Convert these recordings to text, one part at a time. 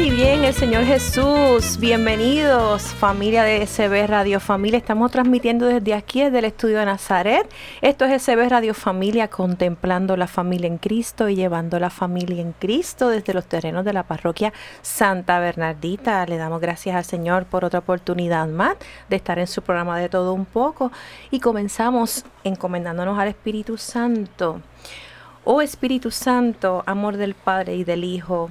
Y bien el Señor Jesús. Bienvenidos familia de SB Radio Familia. Estamos transmitiendo desde aquí, desde el estudio de Nazaret. Esto es SB Radio Familia, contemplando la familia en Cristo y llevando la familia en Cristo desde los terrenos de la parroquia Santa Bernardita. Le damos gracias al Señor por otra oportunidad más de estar en su programa de todo un poco. Y comenzamos encomendándonos al Espíritu Santo. Oh Espíritu Santo, amor del Padre y del Hijo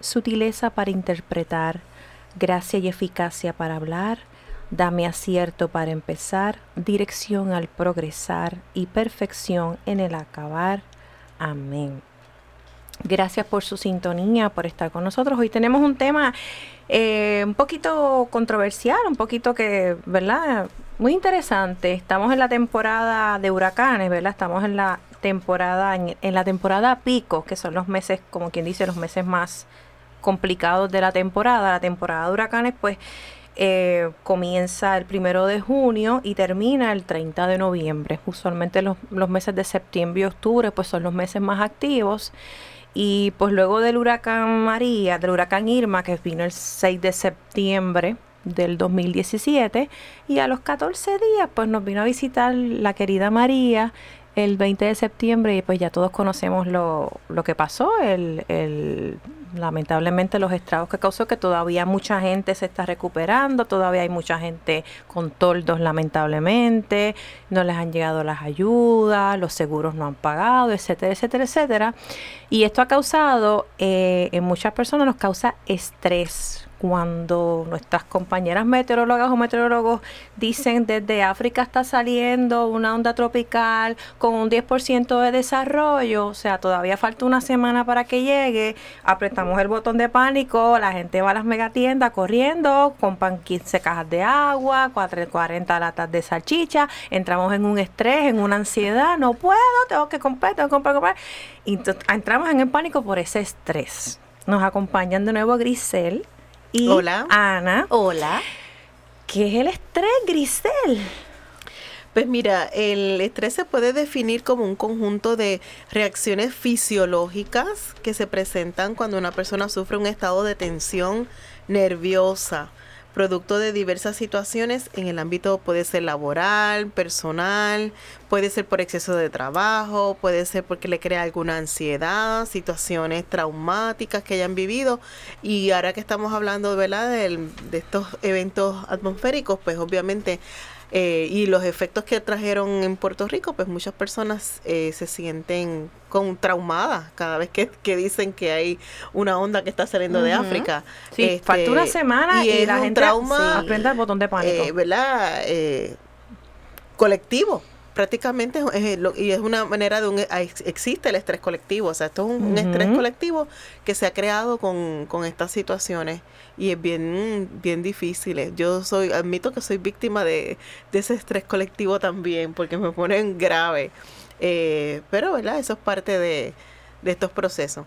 sutileza para interpretar, gracia y eficacia para hablar, dame acierto para empezar, dirección al progresar y perfección en el acabar. Amén. Gracias por su sintonía, por estar con nosotros. Hoy tenemos un tema eh, un poquito controversial, un poquito que, ¿verdad? Muy interesante. Estamos en la temporada de huracanes, ¿verdad? Estamos en la temporada, en la temporada pico, que son los meses, como quien dice, los meses más complicados de la temporada. La temporada de huracanes, pues, eh, comienza el primero de junio y termina el 30 de noviembre. Usualmente los, los, meses de septiembre y octubre, pues, son los meses más activos. Y pues luego del huracán María, del huracán Irma, que vino el 6 de septiembre del 2017, y a los 14 días, pues nos vino a visitar la querida María el 20 de septiembre y pues ya todos conocemos lo, lo que pasó, el, el, lamentablemente los estragos que causó, que todavía mucha gente se está recuperando, todavía hay mucha gente con toldos lamentablemente, no les han llegado las ayudas, los seguros no han pagado, etcétera, etcétera, etcétera. Y esto ha causado, eh, en muchas personas nos causa estrés, cuando nuestras compañeras meteorólogas o meteorólogos dicen desde África está saliendo una onda tropical con un 10% de desarrollo, o sea, todavía falta una semana para que llegue, apretamos el botón de pánico, la gente va a las megatiendas corriendo, compran 15 cajas de agua, 40 latas de salchicha, entramos en un estrés, en una ansiedad, no puedo, tengo que comprar, tengo que comprar, comprar. Y entramos en el pánico por ese estrés. Nos acompañan de nuevo Grisel y Hola. Ana. Hola. ¿Qué es el estrés, Grisel? Pues mira, el estrés se puede definir como un conjunto de reacciones fisiológicas que se presentan cuando una persona sufre un estado de tensión nerviosa, producto de diversas situaciones en el ámbito puede ser laboral, personal, puede ser por exceso de trabajo, puede ser porque le crea alguna ansiedad, situaciones traumáticas que hayan vivido y ahora que estamos hablando ¿verdad? De, de estos eventos atmosféricos, pues obviamente eh, y los efectos que trajeron en Puerto Rico, pues muchas personas eh, se sienten con traumadas cada vez que, dicen que hay una onda que está saliendo de África. Sí, este, falta una semana y, la gente trauma, aprende el botón de pánico. Eh, ¿Verdad? Eh, colectivo prácticamente es, y es una manera de un existe el estrés colectivo o sea esto es un, estrés colectivo que se ha creado con, con, estas situaciones y es bien bien difícil yo soy admito que soy víctima de, de ese estrés colectivo también porque me ponen grave eh, pero verdad eso es parte de, de estos procesos.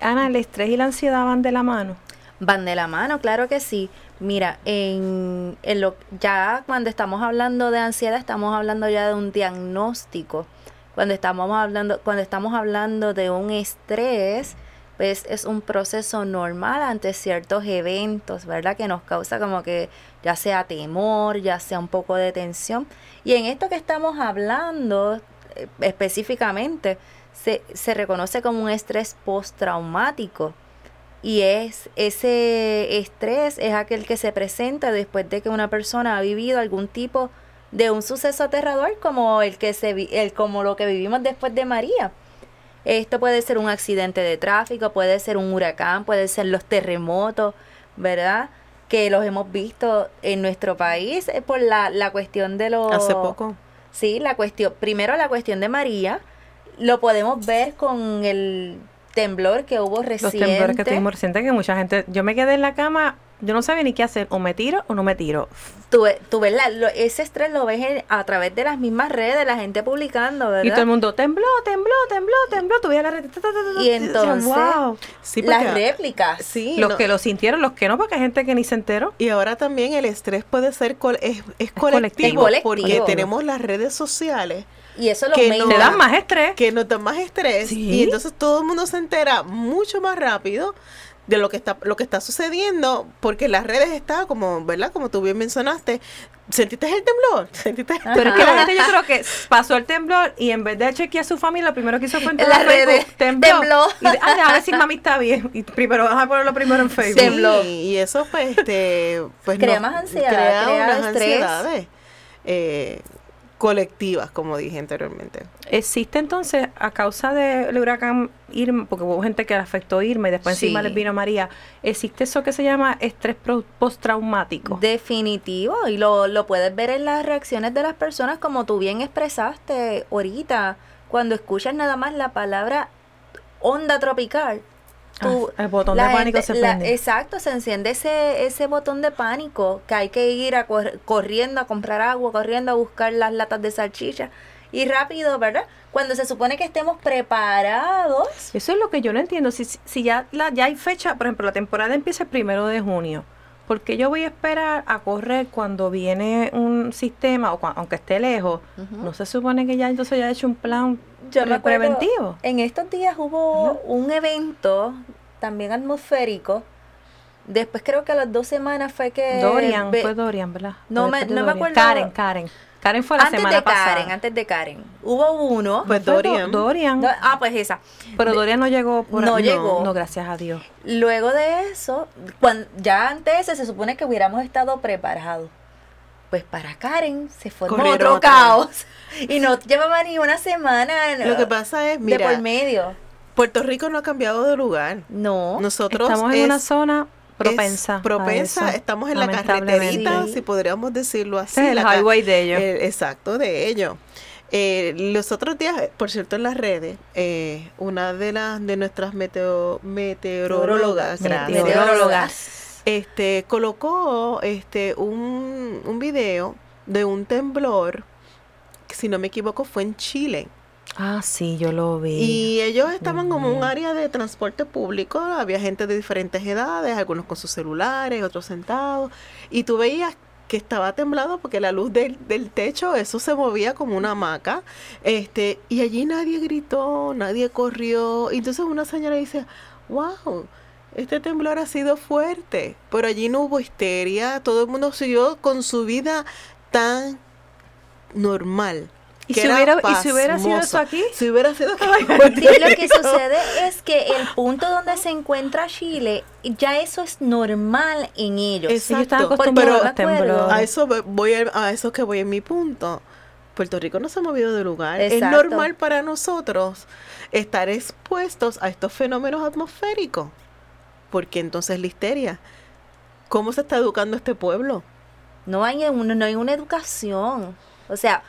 Ana el estrés y la ansiedad van de la mano van de la mano claro que sí Mira, en, en lo, ya cuando estamos hablando de ansiedad, estamos hablando ya de un diagnóstico. Cuando estamos hablando, cuando estamos hablando de un estrés, pues es un proceso normal ante ciertos eventos, ¿verdad? Que nos causa como que ya sea temor, ya sea un poco de tensión. Y en esto que estamos hablando eh, específicamente, se, se reconoce como un estrés postraumático. Y es ese estrés es aquel que se presenta después de que una persona ha vivido algún tipo de un suceso aterrador como el que se vi- el como lo que vivimos después de María. Esto puede ser un accidente de tráfico, puede ser un huracán, puede ser los terremotos, ¿verdad? Que los hemos visto en nuestro país eh, por la, la cuestión de los... Hace poco. Sí, la cuestión, primero la cuestión de María, lo podemos ver con el temblor que hubo Los reciente. temblores que tuvimos reciente, que mucha gente, yo me quedé en la cama, yo no sabía ni qué hacer, o me tiro o no me tiro. Tú, ve- tú ves la- lo- ese estrés lo ves en- a través de las mismas redes, la gente publicando, ¿verdad? Y todo el mundo, tembló, tembló, tembló, tembló, veías la red. ta, ta, ta, ta, Y entonces, wow. Sí, las porque- réplicas. Sí, Los no, que lo sintieron, los que no, porque hay gente que ni se enteró. Y ahora también el estrés puede ser col- es, es colectivo. colectivo, Es porque colectivo. tenemos las redes sociales Y eso lo Que no- Te dan más estrés. que nos dan más estrés Sí. y entonces todo el mundo se entera mucho más rápido de lo que está lo que está sucediendo porque las redes está como verdad como tú bien mencionaste sentiste el temblor sentiste el Pero es que la gente yo creo que pasó el temblor y en vez de chequear a su familia, lo primero que hizo fue entrar En a las Facebook, redes, tembló. tembló. Y de- ah, a ver si mami está bien. Y primero vas a ponerlo primero en Facebook. Tem- tembló. Sí, y eso pues este pues Crea más ansiedad, crea crea unas estrés. ansiedades eh, colectivas como dije anteriormente Existe entonces, a causa del huracán Irma, porque hubo gente que le afectó Irma y después encima les vino María, existe eso que se llama estrés postraumático. Definitivo, y lo, lo puedes ver en las reacciones de las personas, como tú bien expresaste ahorita, cuando escuchas nada más la palabra onda tropical. Tú- Ah, el botón de pánico gente- se la- prende. exacto, se enciende ese, ese botón de pánico, que hay que ir a cor- corriendo a comprar agua, corriendo a buscar las latas de salchicha, y rápido, ¿verdad? Cuando se supone que estemos preparados. Eso es lo que yo no entiendo. Si, si ya, la, ya hay fecha, por ejemplo, la temporada empieza el primero de junio. ¿Por qué yo voy a esperar a correr cuando viene un sistema, o aunque esté lejos? ¿No se supone que ya entonces ya he hecho un plan Yo me pre- acuerdo, preventivo? En estos días hubo un evento también atmosférico. Después creo que a las dos semanas fue que... Dorian, ve- fue Dorian, ¿verdad? No me- acuerdo. Karen, Karen. Karen fue la antes semana de pasada. Karen, antes de Karen. Hubo uno. Pues Dorian. Dorian. Ah, pues esa. pero Dorian no llegó por No ahí. llegó. No, gracias a Dios. Luego de eso, cuan- ya antes se supone que hubiéramos estado preparados. Pues para Karen se formó Corrieron otro caos. Y no llevaba ni una semana lo que pasa es de mira por medio. Puerto Rico no ha cambiado de lugar No. nosotros Estamos en es- una zona propensa. es propensa, estamos en la carreterita, Sí. si podríamos decirlo así. Es el la highway de ellos. eh, exacto, de ello. Eh, los otros días, por cierto, en las redes, eh, una de las de nuestras meteo- meteorólogas, gracias, Meteorólogas. Este, colocó este un, un video de un temblor, que si no me equivoco fue en Chile. Ah, sí, yo lo vi. Y ellos estaban como un área de transporte público, había gente de diferentes edades, algunos con sus celulares, otros sentados, y tú veías que estaba temblado porque la luz del, del techo, eso se movía como una hamaca, este, y allí nadie gritó, nadie corrió, y entonces una señora dice, wow, este temblor ha sido fuerte, pero allí no hubo histeria, todo el mundo siguió con su vida tan normal. ¿Y que si, era hubiera, ¿Y si hubiera sido eso aquí? Si hubiera sido aquí, Sí, lo que sucede es que el punto donde se encuentra Chile, ya eso es normal en ellos. Exacto. Ellos me a los temblores. acuerdo- A eso voy a, a eso que voy en mi punto. Puerto Rico no se ha movido de lugar. Es Exacto. normal para nosotros estar expuestos a estos fenómenos atmosféricos. Porque entonces la histeria. ¿Cómo se está educando este pueblo? No hay, un- no hay una educación. O sea,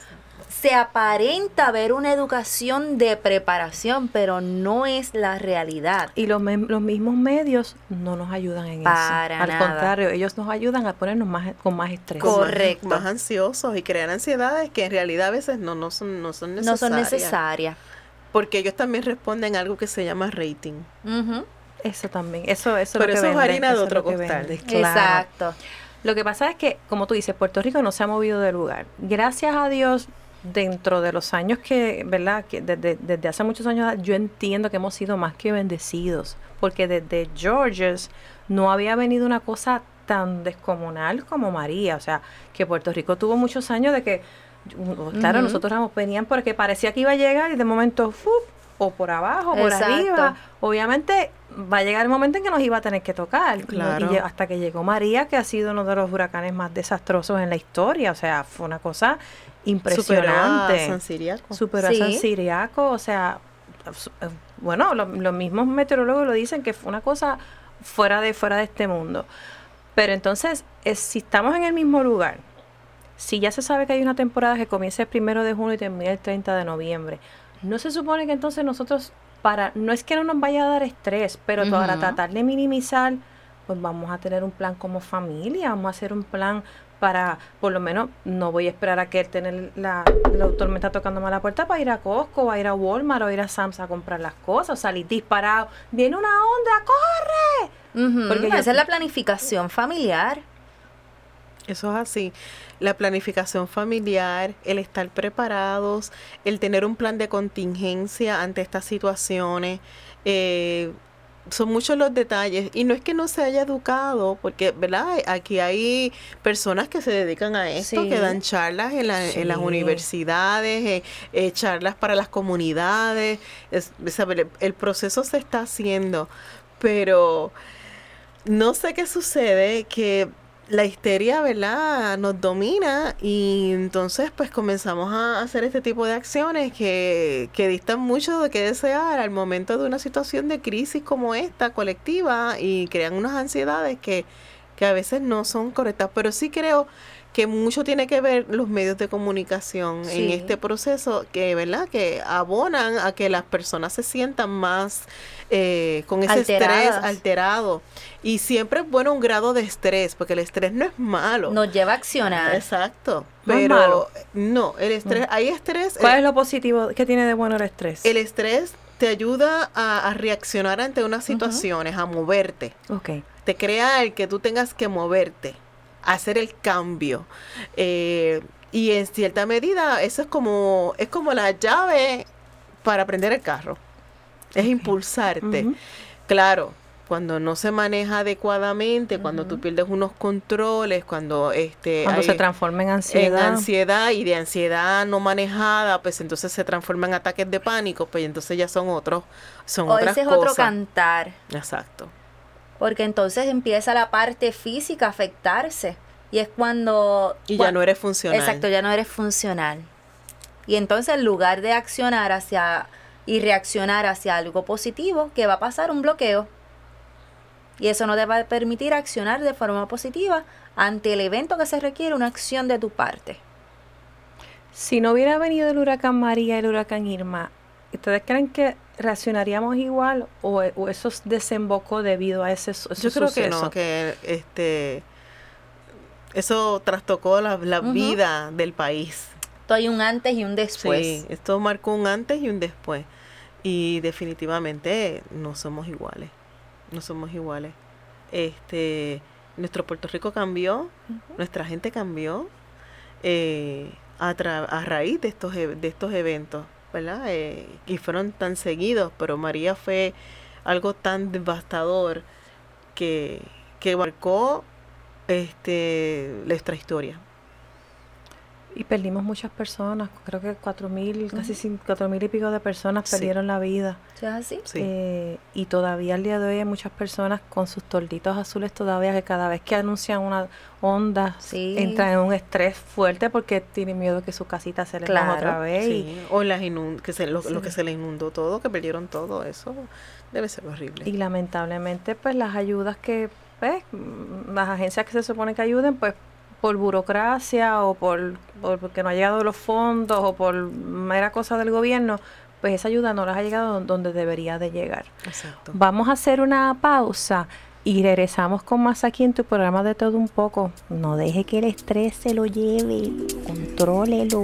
se aparenta ver una educación de preparación, pero no es la realidad. Y los, los mismos medios no nos ayudan en Para eso. Al nada. contrario, ellos nos ayudan a ponernos más, con más estrés. Más- Correcto. Más, ansiosos y crear ansiedades que en realidad a veces no, no, son, no son No necesarias. son necesarias. Porque ellos también responden a algo que se llama rating. Ujú. Eso también. Eso, eso Pero es lo eso que es harina de otro costal. claro. Exacto. Lo que pasa es que, como tú dices, Puerto Rico no se ha movido de lugar. Gracias a Dios, dentro de los años que, ¿verdad? Que desde, desde hace muchos años yo entiendo que hemos sido más que bendecidos, porque desde Georges no había venido una cosa tan descomunal como María, o sea, que Puerto Rico tuvo muchos años de que, claro, nosotros venían porque parecía que iba a llegar y de momento, ¡fup! O por abajo, por arriba. Obviamente va a llegar el momento en que nos iba a tener que tocar. Claro. Y hasta que llegó María, que ha sido uno de los huracanes más desastrosos en la historia. O sea, fue una cosa impresionante. Superó a San Siriaco. Superó a San Siriaco. O sea, eh, bueno, los mismos meteorólogos lo dicen que fue una cosa fuera de, fuera de este mundo. Pero entonces, si estamos en el mismo lugar, si ya se sabe que hay una temporada que comienza el primero de junio y termina el 30 de noviembre, no se supone que entonces nosotros, para, no es que no nos vaya a dar estrés, pero para tratar de minimizar, pues vamos a tener un plan como familia, vamos a hacer un plan para, por lo menos, no voy a esperar a que él tener la, la tormenta tocándome a la puerta para ir a Costco, o a ir a Walmart, o ir a Sam's a comprar las cosas, salir disparado. Viene una onda, corre. Porque esa es la planificación familiar. Eso es así. La planificación familiar, el estar preparados, el tener un plan de contingencia ante estas situaciones. Eh, son muchos los detalles y no es que no se haya educado, porque, ¿verdad? Aquí hay personas que se dedican a esto, que dan charlas en, en las universidades, eh, eh, charlas para las comunidades. el proceso se está haciendo, pero no sé qué sucede, que la histeria, ¿verdad? Nos domina y entonces pues comenzamos a hacer este tipo de acciones que, que distan mucho de que desear al momento de una situación de crisis como esta colectiva y crean unas ansiedades que, que a veces no son correctas. Pero sí creo que mucho tiene que ver los medios de comunicación en este proceso que, ¿verdad? Que abonan a que las personas se sientan más eh, con ese estrés alterado. Y siempre es bueno un grado de estrés, porque el estrés no es malo. Nos lleva a accionar. Exacto. Pero no, el estrés, hay estrés. ¿Cuál es lo positivo que tiene de bueno el estrés? El estrés te ayuda a, reaccionar ante unas situaciones, a moverte. Okay. Te crea el que tú tengas que moverte hacer el cambio. Eh, y en cierta medida eso es como, es como la llave para prender el carro. Es impulsarte. Claro, cuando no se maneja adecuadamente, cuando tú pierdes unos controles, cuando este cuando se transforma en ansiedad. En ansiedad y de ansiedad no manejada, pues entonces se transforma en ataques de pánico, pues entonces ya son otros son o ese es otro cantar. Exacto porque entonces empieza la parte física a afectarse. Y es cuando... Y ya no eres funcional. Exacto, ya no eres funcional. Y entonces en lugar de accionar hacia y reaccionar hacia algo positivo, ¿qué va a pasar? Un bloqueo. Y eso no te va a permitir accionar de forma positiva ante el evento que se requiere una acción de tu parte. Si no hubiera venido el huracán María y el huracán Irma, ¿ustedes creen que reaccionaríamos igual o, eso desembocó debido a ese, Yo creo que no, que este eso trastocó la, vida del país. Esto hay un antes y un después. Sí, esto marcó un antes y un después. Y definitivamente no somos iguales. No somos iguales. Este, nuestro Puerto Rico cambió, nuestra gente cambió eh, a, a raíz de estos, e, de estos eventos. ¿Verdad? Eh, y fueron tan seguidos, pero María fue algo tan devastador que, que marcó este, nuestra historia. Y perdimos muchas personas, creo que cuatro mil, casi cuatro mil y pico de personas perdieron la vida. así? Eh, y todavía al día de hoy hay muchas personas con sus torditos azules todavía que cada vez que anuncian una onda entran en un estrés fuerte porque tienen miedo que su casita se les claro. otra vez. O las que se, lo, que se les inundó todo, que perdieron todo, eso debe ser horrible. Y lamentablemente pues las ayudas que, pues, las agencias que se supone que ayuden, pues por burocracia o por, porque no ha llegado los fondos o por mera cosa del gobierno, pues esa ayuda no les ha llegado donde debería de llegar. Exacto. Vamos a hacer una pausa y regresamos con más aquí en tu programa de todo un poco. No deje que el estrés se lo lleve, contrólelo.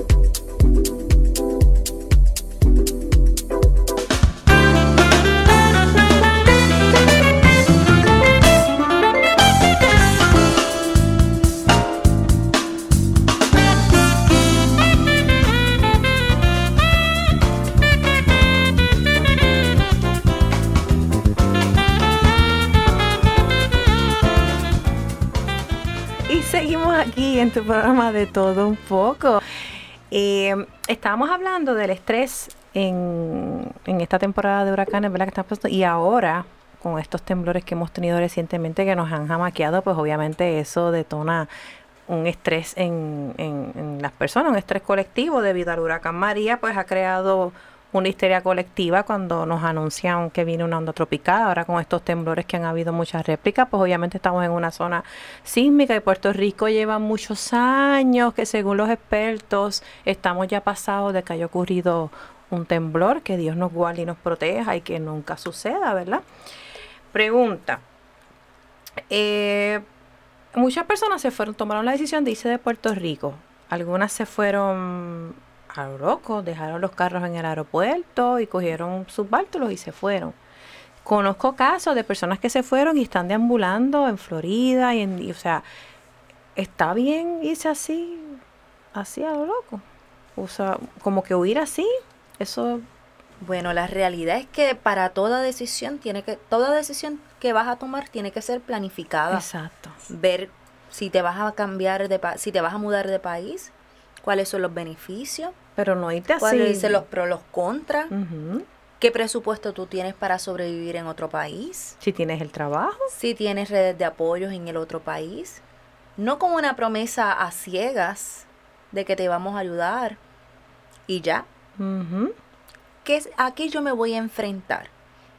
En tu programa de todo un poco. Eh, estábamos hablando del estrés en, en esta temporada de huracanes, ¿verdad? Que pasando, y ahora, con estos temblores que hemos tenido recientemente que nos han jamaqueado, pues obviamente eso detona un estrés en, en, en las personas, un estrés colectivo debido al huracán María, pues ha creado una histeria colectiva cuando nos anuncian que viene una onda tropical. Ahora con estos temblores que han habido muchas réplicas, pues obviamente estamos en una zona sísmica y Puerto Rico lleva muchos años que según los expertos estamos ya pasados de que haya ocurrido un temblor, que Dios nos guarde y nos proteja y que nunca suceda, ¿verdad? Pregunta. Eh, muchas personas se fueron, tomaron la decisión de irse de Puerto Rico. Algunas se fueron a lo loco, dejaron los carros en el aeropuerto y cogieron sus bártulos y se fueron. Conozco casos de personas que se fueron y están deambulando en Florida y, en, y, o sea, está bien irse así, así a lo loco. O sea, como que huir así, eso Bueno, la realidad es que para toda decisión tiene que toda decisión que vas a tomar tiene que ser planificada. Exacto. Ver si te vas a cambiar de si te vas a mudar de país, cuáles son los beneficios, Pero no irte así. cuáles son los pros, los contras, qué presupuesto tú tienes para sobrevivir en otro país, Si tienes el trabajo. si tienes redes de apoyos en el otro país, no como una promesa a ciegas de que te vamos a ayudar y ya. ¿Qué es, ¿A qué yo me voy a enfrentar?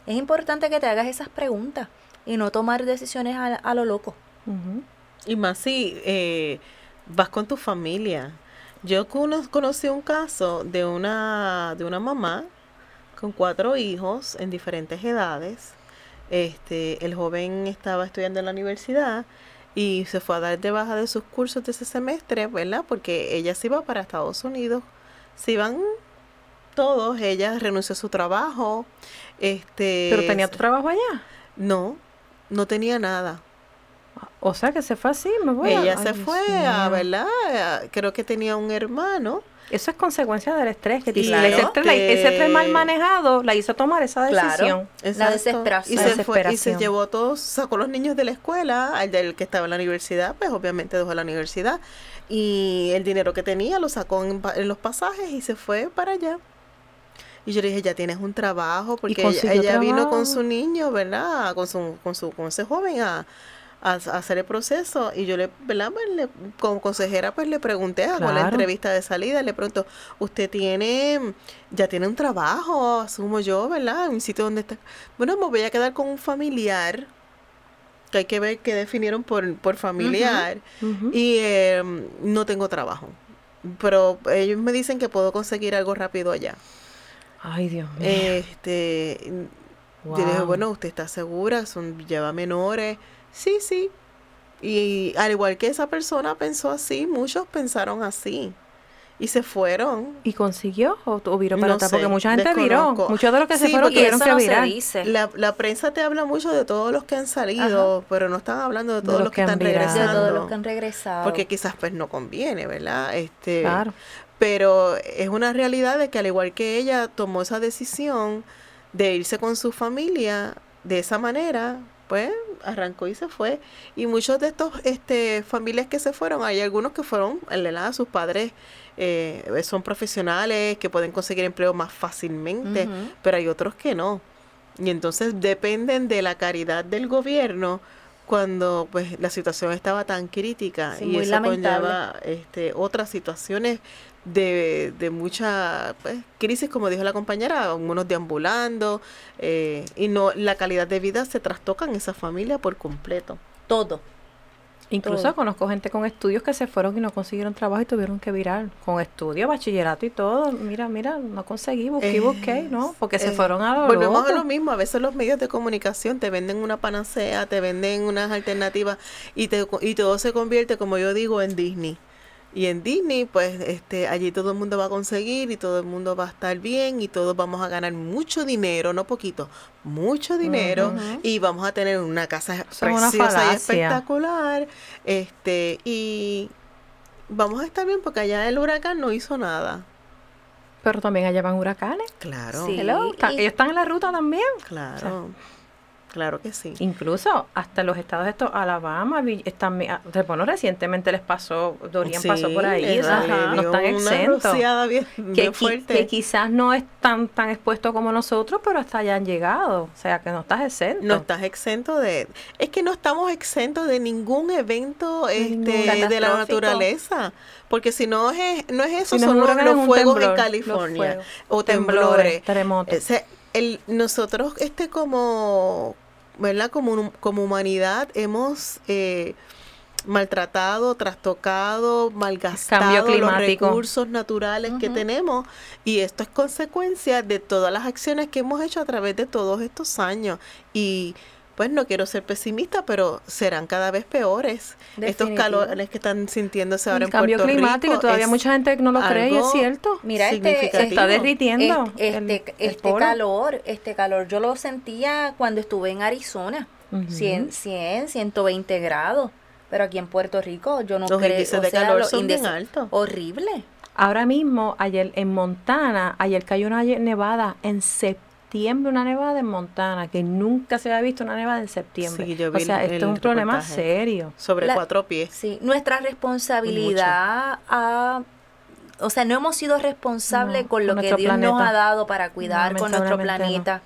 Es importante que te hagas esas preguntas y no tomar decisiones a, a lo loco. Y más si eh, vas con tu familia. Yo cono- conocí un caso de una, de una mamá con cuatro hijos en diferentes edades. Este, el joven estaba estudiando en la universidad y se fue a dar de baja de sus cursos de ese semestre, ¿verdad? Porque ella se iba para Estados Unidos. Se iban todos, ella renunció a su trabajo. Este, Pero tenía tu trabajo allá. No, no tenía nada. O sea que se fue así, me voy. a- Ella se fue, a. ¿verdad? Creo que tenía un hermano. Eso es consecuencia del estrés que Claro, tiene. ese, estrés, la- ese estrés mal manejado la hizo tomar esa Claro. decisión. La desesperación. Y La se fue, y se desesperación. llevó a todos, sacó a los niños de la escuela, al del que estaba en la universidad, pues obviamente dejó la universidad. Y el dinero que tenía lo sacó en, pa- en los pasajes y se fue para allá. Y yo le dije, ya tienes un trabajo, porque ella, vino con su niño, ¿verdad? Con su, con su, con ese joven a, a- a hacer el proceso. Y yo le, ¿verdad? Pues le- como consejera, pues le pregunté, hago la Claro. entrevista de salida, le pregunto, ¿usted tiene, ya tiene un trabajo, asumo yo, ¿verdad? Un sitio donde está. Bueno, me voy a quedar con un familiar, que hay que ver qué definieron por, por familiar. Y eh, no tengo trabajo. Pero ellos me dicen que puedo conseguir algo rápido allá. Ay, Dios mío. Este, yo le dije, bueno, ¿usted está segura? Son, lleva menores. Sí, sí. Y al igual que esa persona pensó así, muchos pensaron así. Y se fueron. ¿Y consiguió o, o viró para No atrás? Porque mucha gente viró. Muchos de los que se Sí, fueron tuvieron que no se virar. dice. La, la prensa te habla mucho de todos los que han salido, pero no están hablando de todos los que, han están virado. de regresando. todos los que han regresado. Porque quizás pues no conviene, ¿verdad? Este, Claro. Pero es una realidad de que al igual que ella tomó esa decisión de irse con su familia de esa manera, pues arrancó y se fue. Y muchos de estos este, familias que se fueron, hay algunos que fueron, ¿verdad? sus padres eh, son profesionales, que pueden conseguir empleo más fácilmente, pero hay otros que no. Y entonces dependen de la caridad del gobierno cuando pues la situación estaba tan crítica Sí, y eso lamentable. conlleva este, otras situaciones de, de mucha pues, crisis, como dijo la compañera, unos deambulando eh, y no la calidad de vida se trastoca en esa familia por completo. Todo. Incluso Todo. conozco gente con estudios que se fueron y no consiguieron trabajo y tuvieron que virar. Con estudio, bachillerato y todo. Mira, mira, no conseguí, busqué, y busqué, ¿no? Porque se Eh, fueron a lo Volvemos a loco. lo mismo, a veces los medios de comunicación te venden una panacea, te venden unas alternativas y, te, y todo se convierte, como yo digo, en Disney. Y en Disney, pues este, allí todo el mundo va a conseguir y todo el mundo va a estar bien y todos vamos a ganar mucho dinero, no poquito, mucho dinero y vamos a tener una casa una preciosa y espectacular. Este, y vamos a estar bien porque allá el huracán no hizo nada. Pero también allá van huracanes. Claro, Sí. Hello, y- ellos están en la ruta también. claro. Claro que sí. Incluso hasta los estados estos, Alabama, están, mi- ah, bueno, recientemente les pasó, Dorian pasó por ahí, o sea, no están exentos. bien, Que, bien fuerte. que quizás no es tan tan expuesto como nosotros, pero hasta allá han llegado. O sea, que no estás exento. no estás exento de... Es que no estamos exentos de ningún evento este, de la naturaleza. Porque si no es, no es eso, Si son los, los fuegos temblor, en California. fuegos. O Temblores, terremotos. O sea, el, nosotros este como, ¿verdad? Como, como humanidad hemos... eh, maltratado, trastocado, malgastado los recursos naturales que tenemos y esto es consecuencia de todas las acciones que hemos hecho a través de todos estos años. Y pues no quiero ser pesimista, pero serán cada vez peores. Estos calores que están sintiéndose ahora El en cambio Puerto climático, Rico todavía es mucha gente no lo cree y es cierto. Mira, este. Se está derritiendo Este, el- este, el este calor, este calor, yo lo sentía cuando estuve en Arizona, Ujú. 100, 100, 120 grados, pero aquí en Puerto Rico yo no Los creo, índices o de sea, calor los son bien índices- altos. Horrible. Ahora mismo, ayer en Montana, ayer cayó una nevada en septiembre, una nevada en Montana, que nunca se había visto una nevada en septiembre. Sí, yo o vi sea, el- esto es un problema serio. sobre La- cuatro pies. Sí, nuestra responsabilidad ha- o sea, no hemos sido responsables No, con lo con que Dios nos ha dado para cuidar con nuestro planeta.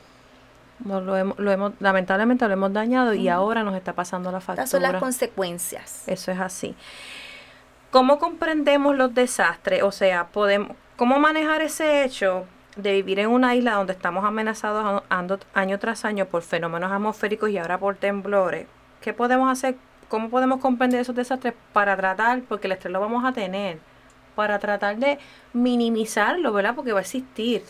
No, lo hemos, lo hemos, lamentablemente lo hemos dañado y ahora nos está pasando la factura. Estas son las consecuencias. Eso es así. ¿Cómo comprendemos los desastres? O sea, podemos, ¿cómo manejar ese hecho de vivir en una isla donde estamos amenazados año tras año por fenómenos atmosféricos y ahora por temblores? ¿Qué podemos hacer? ¿Cómo podemos comprender esos desastres para tratar, porque el estrés lo vamos a tener, para tratar de minimizarlo, ¿verdad? Porque va a existir.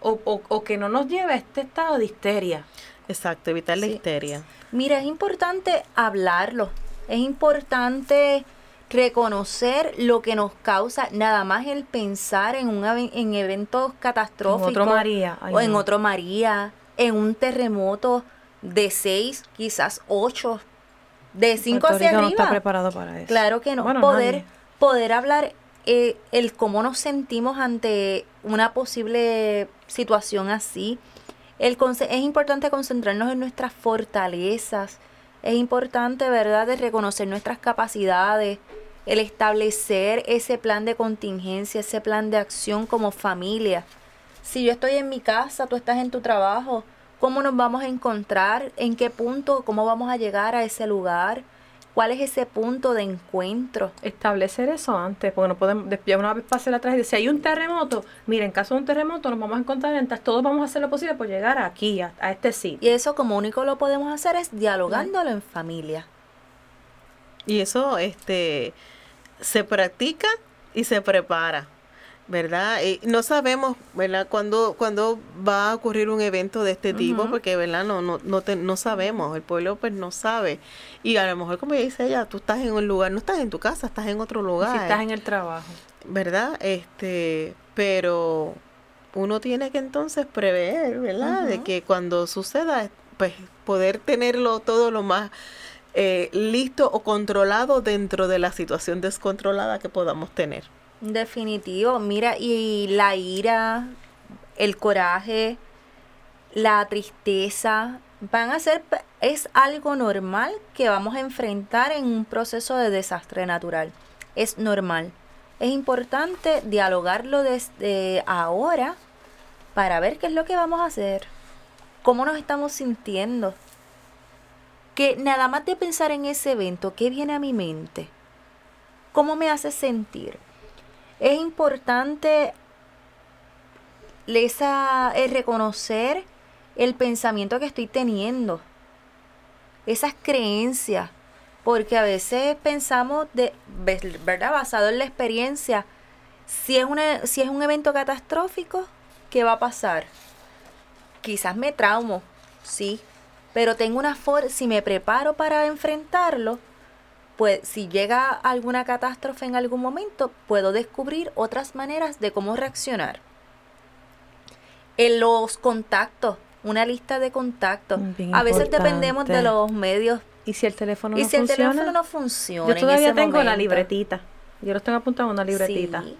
O, o- o que no nos lleve a este estado de histeria. Exacto, evitar la Sí. histeria. Mira, es importante hablarlo. Es importante reconocer lo que nos causa nada más el pensar en un en eventos catastróficos otro María, ay, o en no. otro María, en un terremoto de seis, quizás ocho, de cinco hacia Rico no arriba. está preparado para eso. Claro que no. Bueno, poder, nadie. poder hablar eh, el cómo nos sentimos ante una posible situación así. El es importante concentrarnos en nuestras fortalezas. Es importante, ¿verdad?, de reconocer nuestras capacidades, el establecer ese plan de contingencia, ese plan de acción como familia. Si yo estoy en mi casa, tú estás en tu trabajo, ¿cómo nos vamos a encontrar? ¿En qué punto? ¿Cómo vamos a llegar a ese lugar? ¿Cuál es ese punto de encuentro? establecer eso antes, porque no podemos, ya una vez pase la tragedia, si hay un terremoto, mira, en caso de un terremoto nos vamos a encontrar en tal, todos vamos a hacer lo posible por llegar aquí, a, a este sitio. Y eso como único lo podemos hacer es dialogándolo en familia. Y eso este se practica y se prepara, ¿verdad? Y no sabemos, ¿verdad? Cuándo, cuándo va a ocurrir un evento de este tipo, porque, ¿verdad? No, no, no, te- no sabemos, el pueblo pues no sabe. Y a lo mejor, como dice ella, tú estás en un lugar, no estás en tu casa, estás en otro lugar. Si estás en el trabajo. ¿verdad? Este, pero uno tiene que entonces prever, ¿verdad? De que cuando suceda, pues poder tenerlo todo lo más eh, listo o controlado dentro de la situación descontrolada que podamos tener. Definitivo. Mira, y la ira, el coraje, la tristeza, van a ser, es algo normal que vamos a enfrentar en un proceso de desastre natural. Es normal. Es importante dialogarlo desde ahora para ver qué es lo que vamos a hacer, cómo nos estamos sintiendo. Que nada más de pensar en ese evento, ¿qué viene a mi mente? ¿Cómo me hace sentir? Es importante esa, el reconocer el pensamiento que estoy teniendo, esas creencias, porque a veces pensamos de, ¿verdad? Basado en la experiencia, si es, si es un evento catastrófico, ¿qué va a pasar? Quizás me traumo, sí, pero tengo una forma, si me preparo para enfrentarlo, pues si llega alguna catástrofe en algún momento, puedo descubrir otras maneras de cómo reaccionar. En los contactos, una lista de contactos. a veces dependemos de los medios. ¿Y si el teléfono no funciona? ¿Y si el teléfono no funciona? Yo todavía tengo la libretita. Yo los tengo apuntados en una libretita. Sí.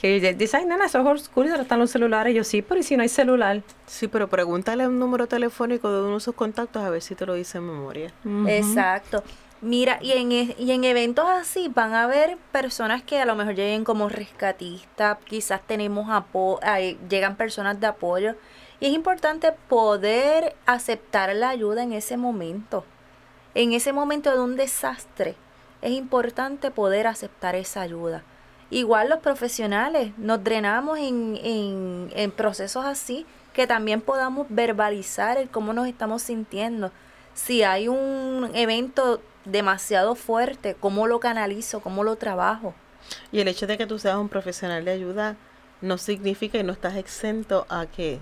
Que dice, ay, nena, eso es oscuro y están los celulares. Y yo, sí, pero ¿y si no hay celular? Sí, pero pregúntale un número telefónico de uno de sus contactos a ver si te lo dice en memoria. Exacto. Mira, y en, y en eventos así van a haber personas que a lo mejor lleguen como rescatistas, quizás tenemos apoyo, llegan personas de apoyo. Y es importante poder aceptar la ayuda en ese momento. En ese momento de un desastre, es importante poder aceptar esa ayuda. Igual los profesionales nos drenamos en, en, en procesos así, que también podamos verbalizar el cómo nos estamos sintiendo. Si hay un evento demasiado fuerte, cómo lo canalizo, cómo lo trabajo. Y el hecho de que tú seas un profesional de ayuda no significa que no estás exento a que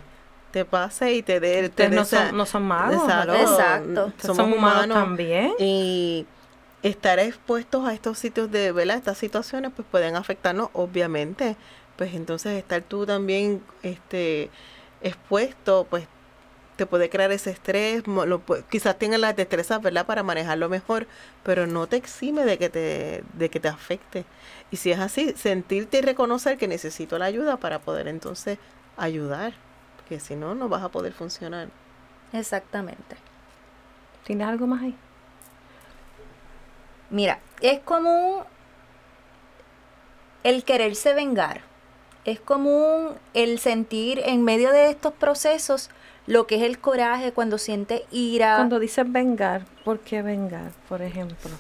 te pase y te dé... no, son, no son magos, Exacto. Somos humanos, también. Y estar expuestos a estos sitios de, ¿verdad? Estas situaciones pues pueden afectarnos, obviamente. Pues entonces estar tú también este expuesto, pues te puede crear ese estrés, quizás tengas las destrezas, ¿verdad?, para manejarlo mejor, pero no te exime de que te, de que te afecte. Y si es así, sentirte y reconocer que necesito la ayuda para poder entonces ayudar, porque si no, no vas a poder funcionar. Exactamente. ¿Tienes algo más ahí? Mira, es común el quererse vengar. Es común el sentir en medio de estos procesos lo que es el coraje cuando siente ira. Cuando dices vengar, ¿por qué vengar, por ejemplo?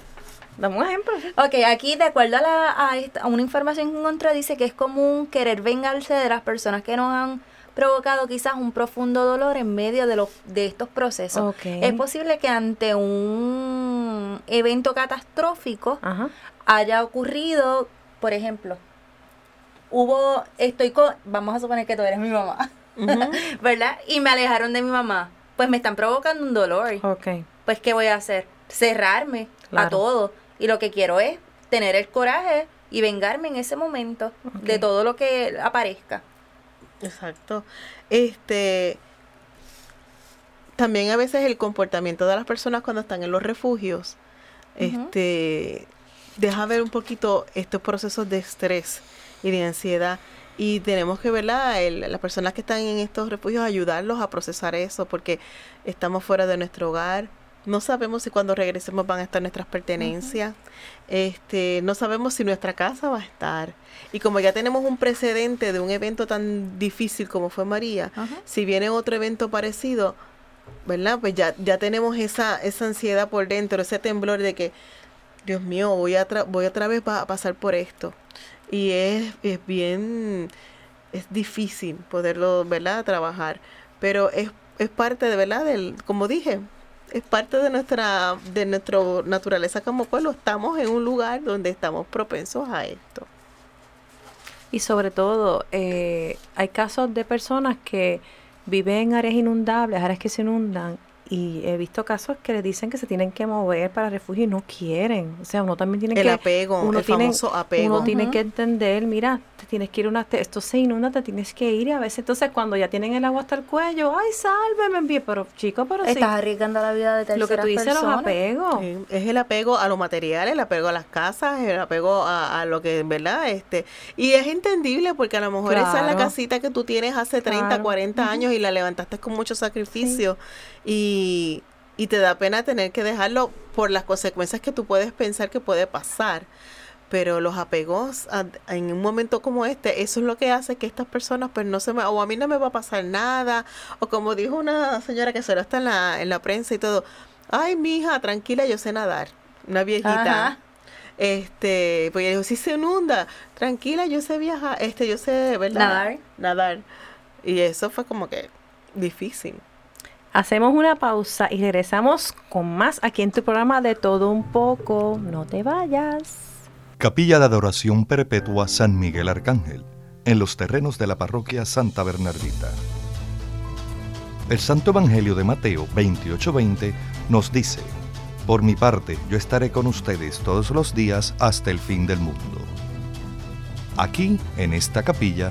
Dame un ejemplo. Ok, aquí de acuerdo a, la, a, una información que encontré dice que es común querer vengarse de las personas que nos han provocado quizás un profundo dolor en medio de, los, de estos procesos. Es posible que ante un evento catastrófico haya ocurrido, por ejemplo, hubo, estoy con, vamos a suponer que tú eres mi mamá. ¿verdad? Y me alejaron de mi mamá. Pues me están provocando un dolor. Pues, ¿qué voy a hacer? Cerrarme a todo. Y lo que quiero es tener el coraje y vengarme en ese momento de todo lo que aparezca. Exacto. Este también a veces el comportamiento de las personas cuando están en los refugios este deja ver un poquito estos procesos de estrés y de ansiedad y tenemos que, ¿verdad? las personas que están en estos refugios, ayudarlos a procesar eso, porque estamos fuera de nuestro hogar. No sabemos si cuando regresemos van a estar nuestras pertenencias. Este, no sabemos si nuestra casa va a estar. Y como ya tenemos un precedente de un evento tan difícil como fue María, si viene otro evento parecido, ¿verdad? Pues ya, ya tenemos esa, esa ansiedad por dentro, ese temblor de que, Dios mío, voy a, voy otra vez a pasar por esto y es, es bien, es difícil poderlo, ¿verdad?, trabajar, pero es, es parte de, ¿verdad?, del, como dije, es parte de nuestra, de nuestra naturaleza como pueblo, estamos en un lugar donde estamos propensos a esto. Y sobre todo, eh, hay casos de personas que viven en áreas inundables, áreas que se inundan, y he visto casos que le dicen que se tienen que mover para refugio y no quieren. O sea, uno también tiene que... El apego, uno el tiene, famoso apego. Uno tiene que entender, mira, te tienes que ir una... esto se inunda, te tienes que ir y a veces entonces cuando ya tienen el agua hasta el cuello, ay, sálveme, envíe. Pero chico, pero Estás arriesgando la vida de terceras Lo que tú dices, los apegos. es el apego a los materiales, el apego a las casas, el apego a, lo que, ¿verdad? este Y es entendible porque a lo mejor esa es la casita que tú tienes hace 30, 40 años y la levantaste con mucho sacrificio y, y te da pena tener que dejarlo por las consecuencias que tú puedes pensar que puede pasar. Pero los apegos en un momento como este, eso es lo que hace que estas personas pues no se me, o a mí no me va a pasar nada, o como dijo una señora que solo está en la, en la prensa y todo, Ay, mija, tranquila, yo sé nadar. Una viejita. Ajá. Este, pues ella dijo, si se inunda, tranquila, yo sé viajar, este, yo sé, ¿verdad? Nadar. Nadar. Y eso fue como que difícil. Hacemos una pausa y regresamos con más aquí en tu programa de todo un poco. No te vayas. Capilla de Adoración Perpetua San Miguel Arcángel, en los terrenos de la parroquia Santa Bernardita. El Santo Evangelio de Mateo 28:20 nos dice, Por mi parte, yo estaré con ustedes todos los días hasta el fin del mundo. Aquí, en esta capilla,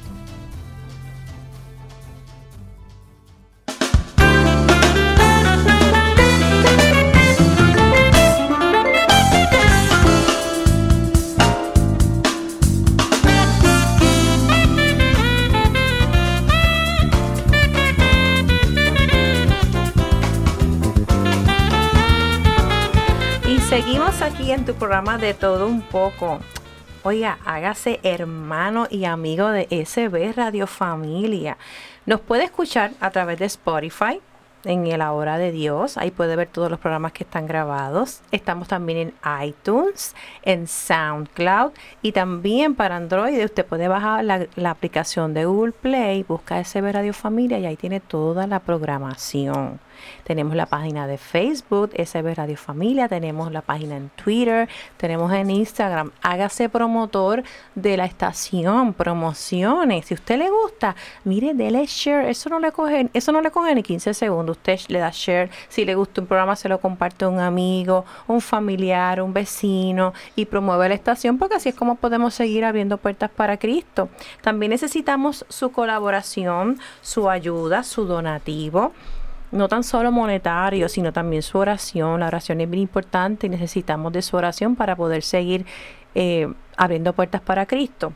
De todo un poco. Oiga, hágase hermano y amigo de SB Radio Familia. Nos puede escuchar a través de Spotify en el Hora de Dios. Ahí puede ver todos los programas que están grabados. Estamos también en iTunes, en SoundCloud y también para Android. Usted puede bajar la, la aplicación de Google Play, busca SB Radio Familia y ahí tiene toda la programación. Tenemos la página de Facebook, SB Radio Familia, tenemos la página en Twitter, tenemos en Instagram. Hágase promotor de la estación, promociones. Si usted le gusta, mire, dele share. Eso no le coge, eso no le coge ni 15 segundos. Usted le da share. Si le gusta un programa, se lo comparte a un amigo, un familiar, un vecino y promueve la estación porque así es como podemos seguir abriendo puertas para Cristo. También necesitamos su colaboración, su ayuda, su donativo no tan solo monetario, sino también su oración. La oración es bien importante y necesitamos de su oración para poder seguir eh, abriendo puertas para Cristo.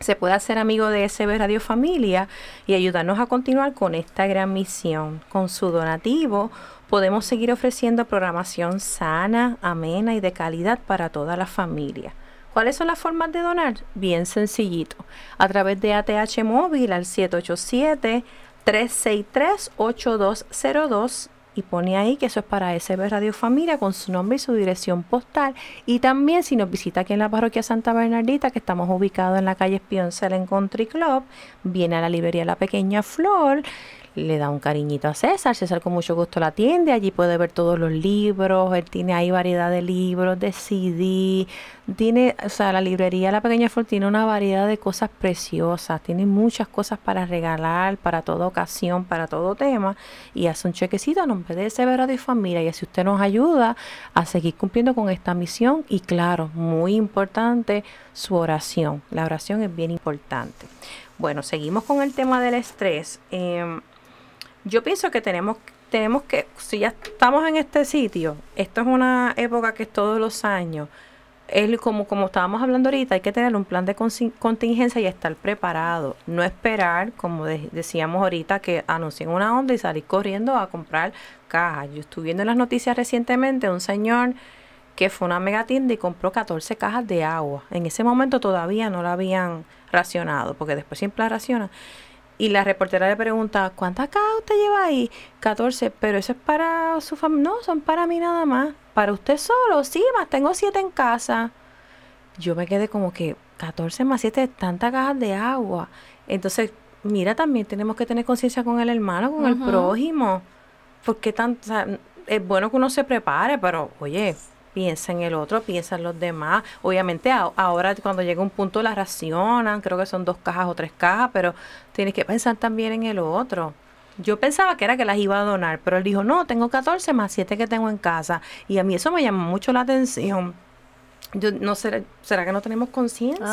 Se puede hacer amigo de SB Radio Familia y ayudarnos a continuar con esta gran misión. Con su donativo podemos seguir ofreciendo programación sana, amena y de calidad para toda la familia. ¿Cuáles son las formas de donar? Bien sencillito. A través de ATH móvil al 787 363-8202 y pone ahí que eso es para SB Radio Familia con su nombre y su dirección postal. Y también si nos visita aquí en la parroquia Santa Bernardita, que estamos ubicados en la calle Spioncel en Country Club, viene a la librería La Pequeña Flor, le da un cariñito a César, César con mucho gusto la atiende, allí puede ver todos los libros, él tiene ahí variedad de libros, de CD, tiene, o sea, la librería La Pequeña Flor tiene una variedad de cosas preciosas, tiene muchas cosas para regalar, para toda ocasión, para todo tema, y hace un chequecito a nombre de Radio y Familia, y así usted nos ayuda a seguir cumpliendo con esta misión, y claro, muy importante, su oración, la oración es bien importante. Bueno, seguimos con el tema del estrés. Eh, yo pienso que tenemos, tenemos que, si ya estamos en este sitio, esto es una época que es todos los años, es como, como estábamos hablando ahorita, hay que tener un plan de contingencia y estar preparado. No esperar, como de, decíamos ahorita, que anuncien una onda y salir corriendo a comprar cajas. Yo estuve viendo en las noticias recientemente un señor que fue una mega tienda y compró 14 cajas de agua. En ese momento todavía no la habían racionado, porque después siempre la racionan. Y la reportera le pregunta, ¿cuántas cajas usted lleva ahí? 14, pero eso es para su familia. No, son para mí nada más. ¿Para usted solo? Sí, más tengo 7 en casa. Yo me quedé como que 14 más 7, tantas cajas de agua. Entonces, mira, también tenemos que tener conciencia con el hermano, con el prójimo. Porque tan, o sea, es bueno que uno se prepare, pero oye, piensa en el otro, piensa en los demás. Obviamente a- ahora cuando llega un punto la racionan, creo que son dos cajas o tres cajas, pero tienes que pensar también en el otro. Yo pensaba que era que las iba a donar, pero él dijo, no, tengo 14 más 7 que tengo en casa. Y a mí eso me llamó mucho la atención. Yo no sé, ¿será que no tenemos conciencia?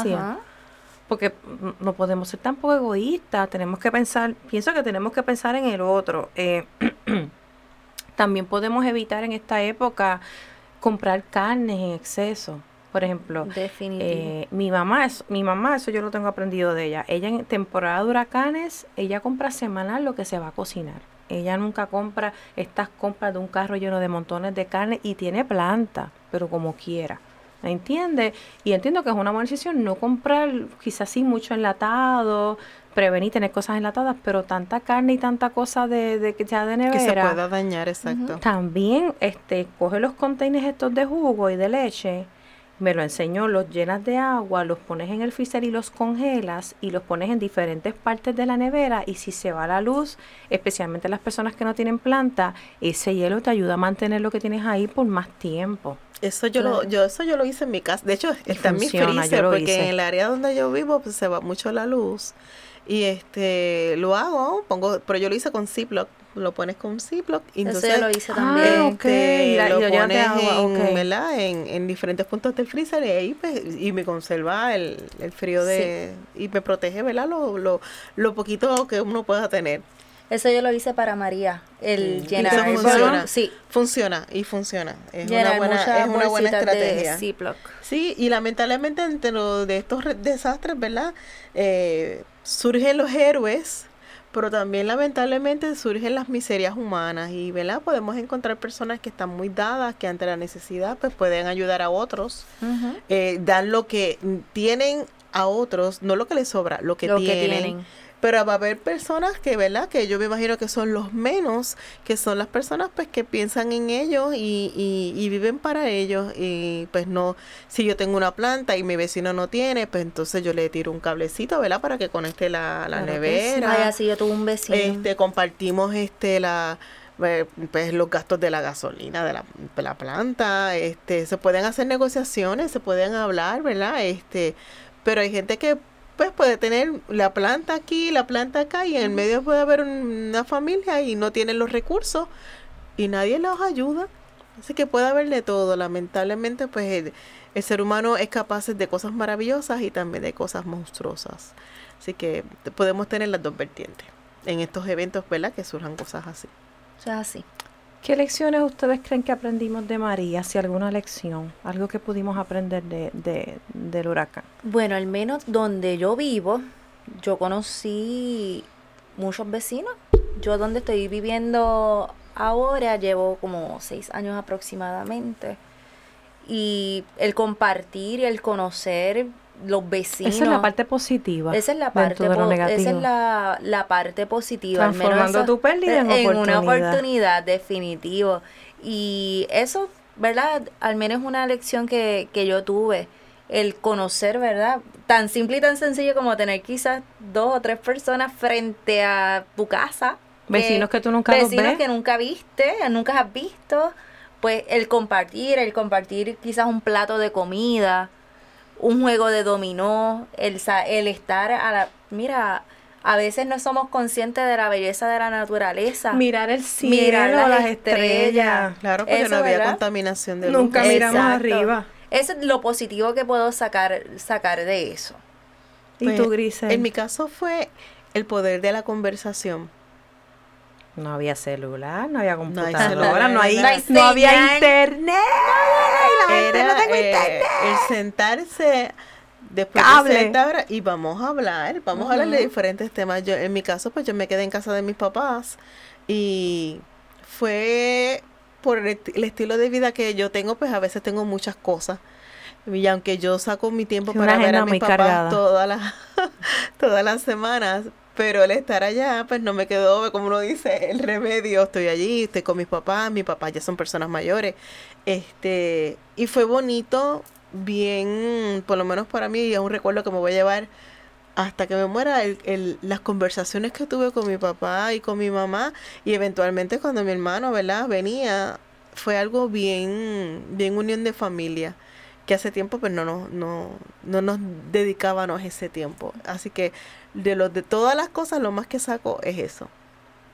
Porque no podemos ser tampoco egoístas, tenemos que pensar, pienso que tenemos que pensar en el otro. Eh, también podemos evitar en esta época comprar carnes en exceso. Por ejemplo, eh, mi mamá, es, mi mamá, eso yo lo tengo aprendido de ella. Ella en temporada de huracanes, ella compra semanal lo que se va a cocinar. Ella nunca compra estas compras de un carro lleno de montones de carne y tiene planta, pero como quiera. ¿me entiendes? Y entiendo que es una buena decisión no comprar quizás sí mucho enlatado, prevenir tener cosas enlatadas, pero tanta carne y tanta cosa de, de que ya de nevera. Que se pueda dañar, exacto. También este, coge los containers estos de jugo y de leche, me lo enseñó, los llenas de agua, los pones en el freezer y los congelas y los pones en diferentes partes de la nevera y si se va la luz, especialmente las personas que no tienen planta, ese hielo te ayuda a mantener lo que tienes ahí por más tiempo. Eso yo lo, yo eso yo lo hice en mi casa. De hecho, está en mi freezer porque en el área donde yo vivo pues, se va mucho la luz. Y este lo hago, pongo, pero yo lo hice con Ziploc, lo pones con Ziploc y entonces Eso lo hice también. Ah, ok. Y la- y lo pones agua, en. ¿verdad? En, en diferentes puntos del freezer y ahí pues, y me conserva el, el frío de y me protege, ¿verdad? Lo, lo, lo poquito que uno pueda tener. Eso yo lo hice para María, el Mm. llenar Eso funciona. Sí, Funciona y funciona. Es llenar una buena, es una buena estrategia. de. Sí, y lamentablemente entre lo de estos re- desastres, ¿verdad? Eh, surgen los héroes, pero también lamentablemente surgen las miserias humanas y, ¿verdad? Podemos encontrar personas que están muy dadas, que ante la necesidad pues pueden ayudar a otros, eh, dan lo que tienen a otros, no lo que les sobra, lo que, Lo que tienen. Pero va a haber personas que, ¿verdad? Que yo me imagino que son los menos, que son las personas pues que piensan en ellos y, y, y viven para ellos. Y pues no, si yo tengo una planta y mi vecino no tiene, pues entonces yo le tiro un cablecito, ¿verdad? Para que conecte la, la Claro que sí. nevera. Ay, así yo tuve un vecino. Este, compartimos este la eh, pues los gastos de la gasolina de la, de la planta, este, se pueden hacer negociaciones, se pueden hablar, ¿verdad? Este, pero hay gente que pues puede tener la planta aquí, la planta acá y en el medio puede haber un- una familia y no tienen los recursos y nadie los ayuda. Así que puede haber de todo. Lamentablemente, pues el, el ser humano es capaz de cosas maravillosas y también de cosas monstruosas. Así que podemos tener las dos vertientes en estos eventos, ¿verdad? Que surjan cosas así. O sea, así. ¿Qué lecciones ustedes creen que aprendimos de María? Si alguna lección, algo que pudimos aprender de, de- del huracán. Bueno, al menos donde yo vivo, yo conocí muchos vecinos. Yo donde estoy viviendo ahora llevo como seis años aproximadamente. Y el compartir y el conocer los vecinos. Esa es la parte positiva. Esa es la parte, de lo esa es la, la parte positiva. al menos Transformando tu pérdida en una oportunidad. oportunidad, definitivo. Y eso, ¿verdad? Al menos una lección que, que yo tuve. El conocer, ¿verdad? Tan simple y tan sencillo como tener quizás dos o tres personas frente a tu casa. Vecinos que tú nunca Vecinos ves. que nunca viste, nunca has visto. Pues el compartir, el compartir quizás un plato de comida, un juego de dominó, el, sa- el estar a la... Mira, a veces no somos conscientes de la belleza de la naturaleza. Mirar el cielo, Mirar las las, estrellas. estrellas. Claro, porque Eso, no había ¿verdad? contaminación de luz. Nunca miramos Exacto. arriba. Eso es lo positivo que puedo sacar, sacar de eso. ¿Y Pues, tú, Grisel? En mi caso fue el poder de la conversación. No había celular, no había computadora, no, hay, no hay no había internet. Era no tengo eh, internet. el sentarse después Cable. de sentar y vamos a hablar, vamos a hablar de diferentes temas. Yo, en mi caso, pues yo me quedé en casa de mis papás y fue por el, el estilo de vida que yo tengo, pues a veces tengo muchas cosas. Y aunque yo saco mi tiempo para ver a mis papás todas las todas las semanas, pero el estar allá, pues no me quedó, como uno dice, el remedio. Estoy allí, estoy con mis papás, mis papás ya son personas mayores. Este, y fue bonito, bien, por lo menos para mí, es un recuerdo que me voy a llevar hasta que me muera, el, las conversaciones que tuve con mi papá y con mi mamá, y eventualmente cuando mi hermano, ¿verdad?, venía, fue algo bien, bien unión de familia, que hace tiempo pues no nos, no, no nos dedicábamos ese tiempo. Así que de los de todas las cosas, lo más que saco es eso,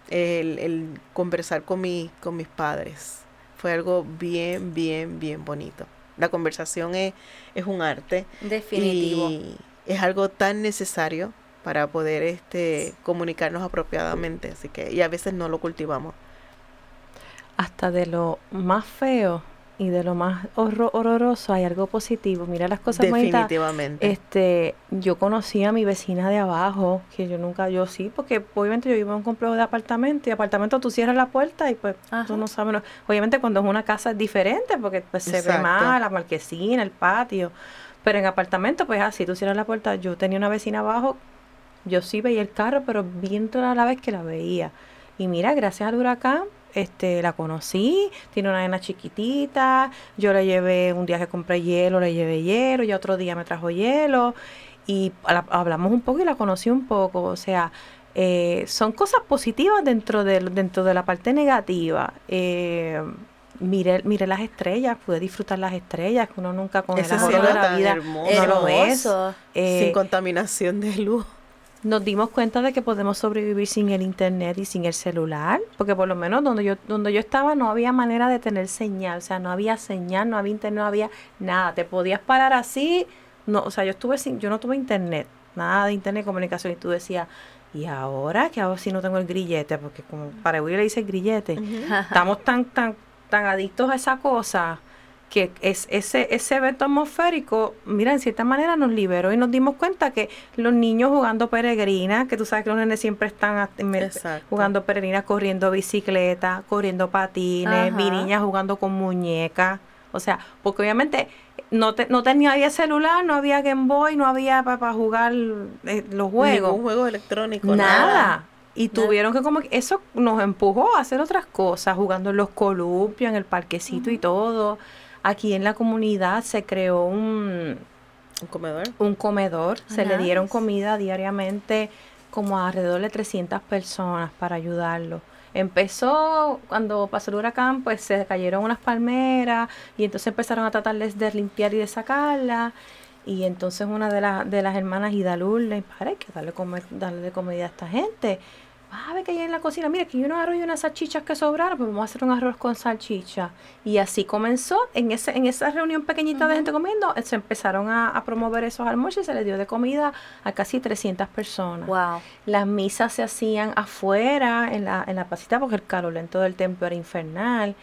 el, el conversar con, mi, con mis padres. Fue algo bien, bien, bien bonito. La conversación es, es un arte Definitivo. y es algo tan necesario para poder este comunicarnos apropiadamente, así que y a veces no lo cultivamos. Hasta de lo más feo y de lo más horroroso hay algo positivo. Mira las cosas Definitivamente. Este, yo conocí a mi vecina de abajo, que yo nunca, yo sí, porque obviamente yo vivo en un complejo de apartamento y apartamento tú cierras la puerta y pues tú no sabes. obviamente cuando es una casa es diferente porque pues se ve más la marquesina, el patio. Pero en apartamento, pues así, tú cierras la puerta. Yo tenía una vecina abajo, yo sí veía el carro, pero bien toda la vez que la veía. Y mira, gracias al huracán, este, la conocí, tiene una nena chiquitita, yo le llevé, un día que compré hielo, le llevé hielo, y otro día me trajo hielo, y hablamos un poco y la conocí un poco, o sea, eh, son cosas positivas dentro de, dentro de la parte negativa. Eh, mire, mire las estrellas, pude disfrutar las estrellas, que uno nunca con el amor de la vida no lo es. Eh, sin contaminación de luz nos dimos cuenta de que podemos sobrevivir sin el internet y sin el celular, porque por lo menos donde yo donde yo estaba no había manera de tener señal, o sea, no había señal, no había internet, no había nada, te podías parar así, no, o sea, yo estuve sin yo no tuve internet, nada de internet comunicación y tú decías, ¿y ahora qué hago si no tengo el grillete? Porque como para huir le dice el grillete. Estamos tan tan tan adictos a esa cosa que es ese, ese evento atmosférico, mira, en cierta manera nos liberó y nos dimos cuenta que los niños jugando peregrina, que tú sabes que los nenes siempre están jugando peregrina, corriendo bicicleta, corriendo patines, mi niña jugando con muñecas, o sea, porque obviamente no, te, no tenía celular, no había Game Boy, no había para jugar eh, los juegos. Ningún juego electrónico. Nada. Y tuvieron que como eso nos empujó a hacer otras cosas, jugando en los columpios, en el parquecito y todo. Aquí en la comunidad se creó un, ¿Un comedor. Un comedor. se le dieron comida diariamente como a alrededor de 300 personas para ayudarlo. Empezó cuando pasó el huracán, pues se cayeron unas palmeras y entonces empezaron a tratarles de limpiar y de sacarla. Y entonces una de, de las hermanas, le dijo, hay que darle, comer, darle de comida a esta gente a ver que hay en la cocina, mira, que hay unos arroz y unas salchichas que sobraron, pues vamos a hacer un arroz con salchicha. Y así comenzó, en ese en esa reunión pequeñita de gente comiendo, se empezaron a, promover esos almuerzos y se les dio de comida a casi 300 personas. Wow. Las misas se hacían afuera, en la, en la pasita, porque el calor lento del templo era infernal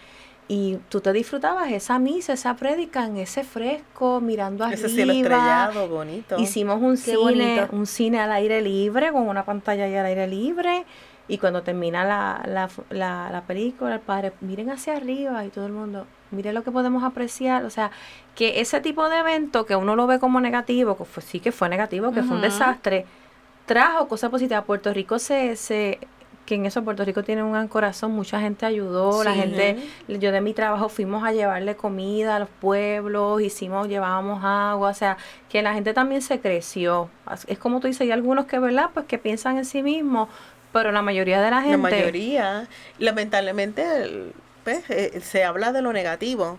y tú te disfrutabas esa misa, esa prédica en ese fresco, mirando arriba. Ese cielo estrellado, bonito. Hicimos un cine, un cine al aire libre, con una pantalla ahí al aire libre. Y cuando termina la, la, la, la película, el padre, miren hacia arriba y todo el mundo, mire lo que podemos apreciar. O sea, que ese tipo de evento que uno lo ve como negativo, que fue, sí que fue negativo, que fue un desastre, trajo cosas positivas. Puerto Rico se, se que en eso Puerto Rico tiene un gran corazón, mucha gente ayudó, la gente, yo de mi trabajo fuimos a llevarle comida a los pueblos, hicimos, llevábamos agua, o sea, que la gente también se creció. Es como tú dices, hay algunos que, ¿verdad? Pues que piensan en sí mismos, pero la mayoría de la gente... La mayoría, lamentablemente, pues, eh, se habla de lo negativo,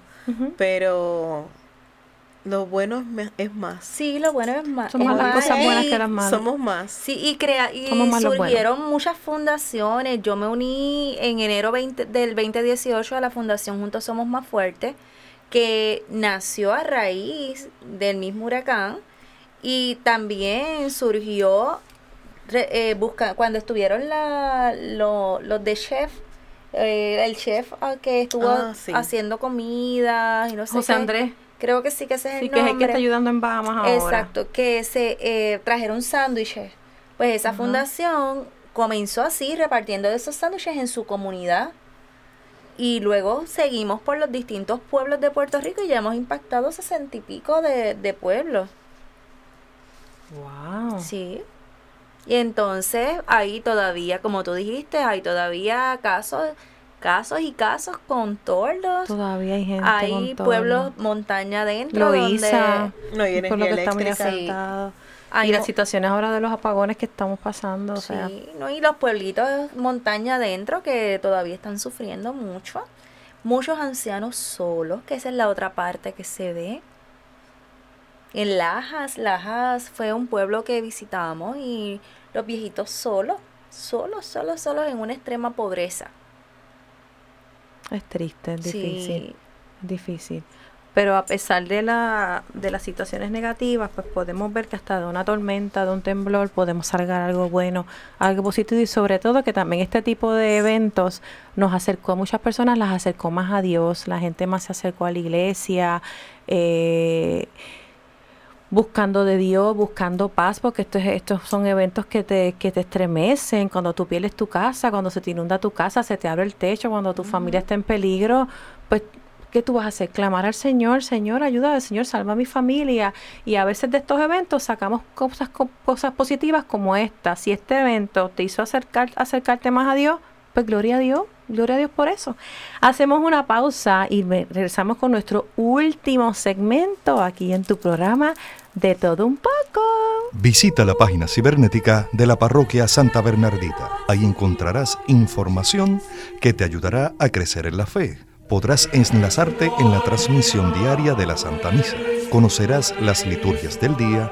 pero lo bueno es, más. Sí, lo bueno es más. Somos más cosas buenas que las malas. Somos más. Sí, y, crea y surgieron muchas fundaciones. Yo me uní en enero 20, del 2018 a la Fundación Juntos Somos Más Fuertes, que nació a raíz del mismo huracán y también surgió eh, busca, cuando estuvieron la, los de chef. Eh, el chef ah, que estuvo ah, haciendo comida y no sé José Andrés Creo que sí que ese es el nombre. que es el que está ayudando en Bahamas ahora. Exacto, que se eh, trajeron sándwiches. Pues esa fundación comenzó así, repartiendo esos sándwiches en su comunidad. Y luego seguimos por los distintos pueblos de Puerto Rico y ya hemos impactado sesenta y pico de, de pueblos. Wow. Sí. Y entonces ahí todavía, como tú dijiste, hay todavía casos casos y casos con tordos. Todavía hay gente Hay pueblos montaña adentro Loiza, no hay por lo que está muy afectado. y las situaciones ahora de los apagones que estamos pasando. Sí, no, y los pueblitos montaña adentro que todavía están sufriendo mucho. Muchos ancianos solos, que esa es la otra parte que se ve. En Lajas, Lajas fue un pueblo que visitamos y los viejitos solos, solos, solos, solos en una extrema pobreza. Es triste, es difícil. difícil. Pero a pesar de, la, de las situaciones negativas, pues podemos ver que hasta de una tormenta, de un temblor, podemos sacar algo bueno, algo positivo y sobre todo que también este tipo de eventos nos acercó a muchas personas, las acercó más a Dios, la gente más se acercó a la iglesia. Eh, buscando de Dios, buscando paz, porque estos, estos son eventos que te, que te estremecen, cuando tú pierdes tu casa, cuando se te inunda tu casa, se te abre el techo, cuando tu familia está en peligro, pues ¿qué tú vas a hacer? Clamar al Señor, Señor, ayuda al Señor, salva a mi familia. Y a veces de estos eventos sacamos cosas, cosas positivas como esta. Si este evento te hizo acercar, acercarte más a Dios, pues gloria a Dios, gloria a Dios por eso. Hacemos una pausa y regresamos con nuestro último segmento aquí en tu programa de todo un poco. Visita la página cibernética de la parroquia Santa Bernardita. Ahí encontrarás información que te ayudará a crecer en la fe. Podrás enlazarte en la transmisión diaria de la Santa Misa. Conocerás las liturgias del día,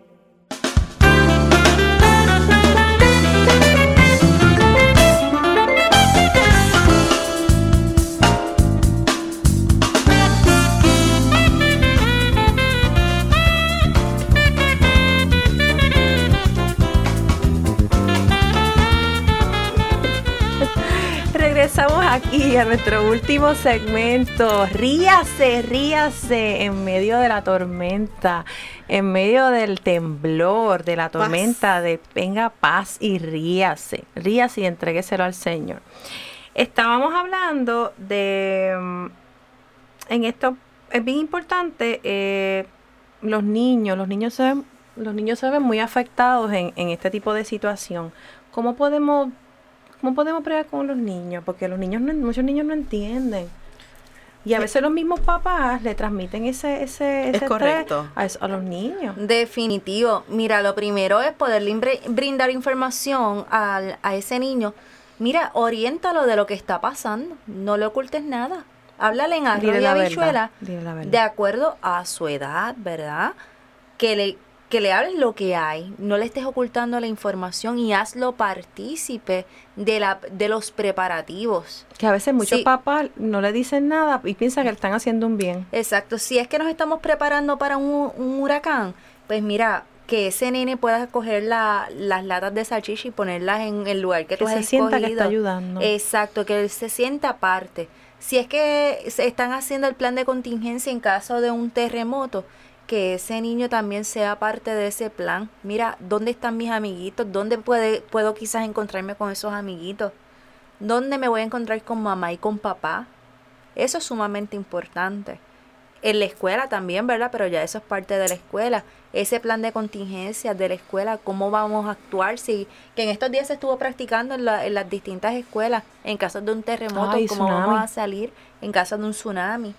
aquí a nuestro último segmento. Ríase, ríase en medio de la tormenta, en medio del temblor, de la tormenta, de venga paz y ríase. Ríase y entreguéselo al Señor. Estábamos hablando de, mm, en esto es bien importante, eh, los niños, los niños se ven, los niños se ven muy afectados en, en este tipo de situación. ¿Cómo podemos ¿Cómo podemos pregar con los niños? Porque los niños muchos niños no entienden. Y a veces los mismos papás le transmiten ese, ese, ese correcto. A, a, los niños. Definitivo. Mira, lo primero es poderle brindar información al, a ese niño. Mira, oriéntalo de lo que está pasando. No le ocultes nada. Háblale en arroz y habichuela de acuerdo a su edad, ¿verdad? Que le que le hables lo que hay, no le estés ocultando la información y hazlo partícipe de, la, de los preparativos. Que a veces muchos papás no le dicen nada y piensan que le están haciendo un bien. Exacto, si es que nos estamos preparando para un, huracán, pues mira, que ese nene pueda coger la, las latas de salchicha y ponerlas en el lugar que, tú has se sienta que está ayudando. Exacto, que él se sienta parte. Si es que se están haciendo el plan de contingencia en caso de un terremoto, que ese niño también sea parte de ese plan. Mira, ¿dónde están mis amiguitos? ¿Dónde puede, puedo quizás encontrarme con esos amiguitos? ¿Dónde me voy a encontrar con mamá y con papá? Eso es sumamente importante. En la escuela también, ¿verdad? Pero ya eso es parte de la escuela. Ese plan de contingencia de la escuela, cómo vamos a actuar, si que en estos días se estuvo practicando en, la, en las distintas escuelas, en caso de un terremoto, cómo vamos a salir en caso de un tsunami.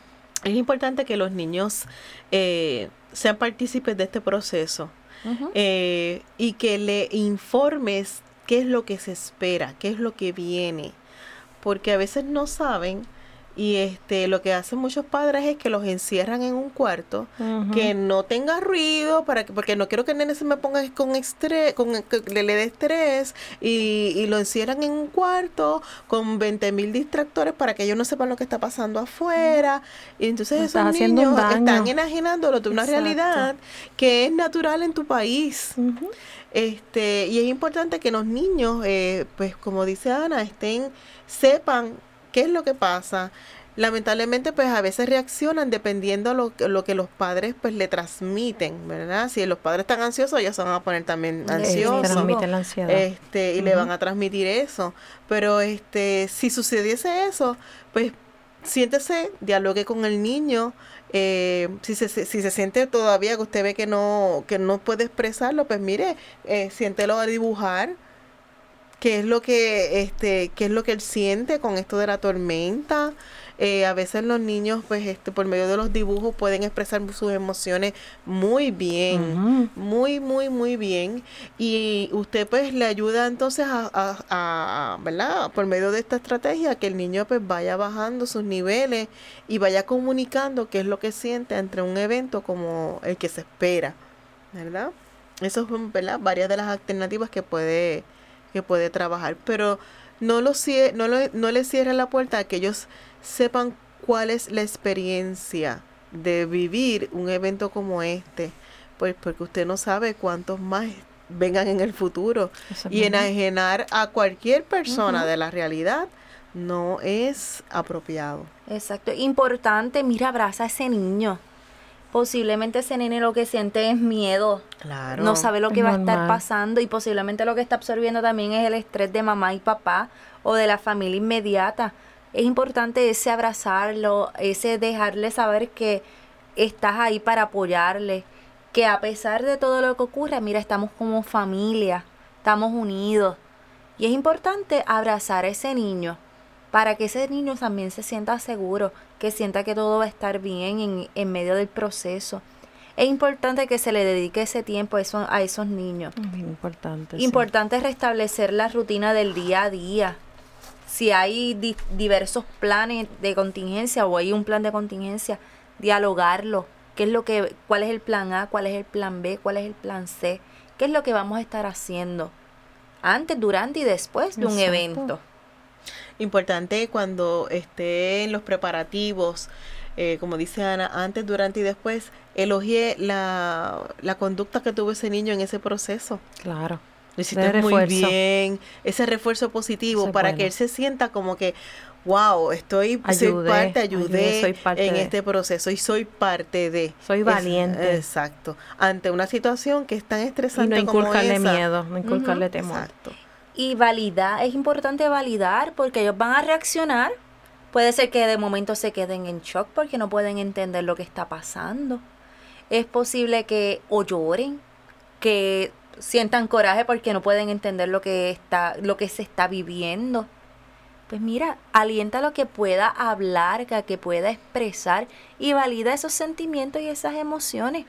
Es importante que los niños eh, sean partícipes de este proceso eh, y que le informes qué es lo que se espera, qué es lo que viene, porque a veces no saben y este lo que hacen muchos padres es que los encierran en un cuarto que no tenga ruido para que porque no quiero que el nene se me ponga con estrés con que le, dé estrés y, y, lo encierran en un cuarto con 20 mil distractores para que ellos no sepan lo que está pasando afuera. Y entonces esos niños están enajenándolo de una realidad que es natural en tu país. Este y es importante que los niños eh, pues como dice Ana estén sepan ¿Qué es lo que pasa? Lamentablemente, pues a veces reaccionan dependiendo a lo, lo, que los padres pues le transmiten, ¿verdad? Si los padres están ansiosos, ellos se van a poner también ansiosos. Transmiten la ansiedad. Este, y le van a transmitir eso. Pero este, si sucediese eso, pues siéntese, dialogue con el niño. Eh, si, se, si se siente todavía que usted ve que no, que no puede expresarlo, pues mire, eh, siéntelo a dibujar qué es lo que este qué es lo que él siente con esto de la tormenta Eh, a veces los niños, pues, este, por medio de los dibujos pueden expresar sus emociones muy bien, muy, muy, muy bien. Y usted, pues, le ayuda entonces a, a, ¿verdad? Por medio de esta estrategia, que el niño, pues, vaya bajando sus niveles y vaya comunicando qué es lo que siente entre un evento como el que se espera, ¿verdad? Esas son, ¿verdad? Varias de las alternativas que puede, que puede trabajar, pero no, lo, no, lo, no le cierre la puerta a que ellos sepan cuál es la experiencia de vivir un evento como este, pues porque usted no sabe cuántos más vengan en el futuro y enajenar a cualquier persona de la realidad no es apropiado. Exacto, importante, mira, abraza a ese niño. Posiblemente ese nene lo que siente es miedo. Claro. No sabe lo que va a estar pasando y posiblemente lo que está absorbiendo también es el estrés de mamá y papá o de la familia inmediata es importante ese abrazarlo, ese dejarle saber que estás ahí para apoyarle, que a pesar de todo lo que ocurre, mira, estamos como familia, estamos unidos. Y es importante abrazar a ese niño para que ese niño también se sienta seguro, que sienta que todo va a estar bien en, en medio del proceso. Es importante que se le dedique ese tiempo a, eso, a esos niños. Es importante. Importante restablecer la rutina del día a día si hay diversos planes de contingencia o hay un plan de contingencia, dialogarlo. ¿Qué es lo que, cuál es el plan A, cuál es el plan B, cuál es el plan C? ¿Qué es lo que vamos a estar haciendo antes, durante y después de un evento? Importante cuando esté en los preparativos, eh, como dice Ana, antes, durante y después, elogie la, la conducta que tuvo ese niño en ese proceso. Claro. Lo hiciste muy bien, ese refuerzo positivo para que él se sienta como que, wow, estoy soy parte, ayudé, en este proceso y soy parte de. Soy valiente. exacto. Ante una situación que es tan estresante y no inculcarle miedo, no inculcarle temor. Exacto. Y validar, es importante validar porque ellos van a reaccionar. Puede ser que de momento se queden en shock porque no pueden entender lo que está pasando. Es posible que o lloren, que sientan coraje porque no pueden entender lo que está lo que se está viviendo. Pues mira, alienta lo que pueda hablar, que pueda expresar y valida esos sentimientos y esas emociones.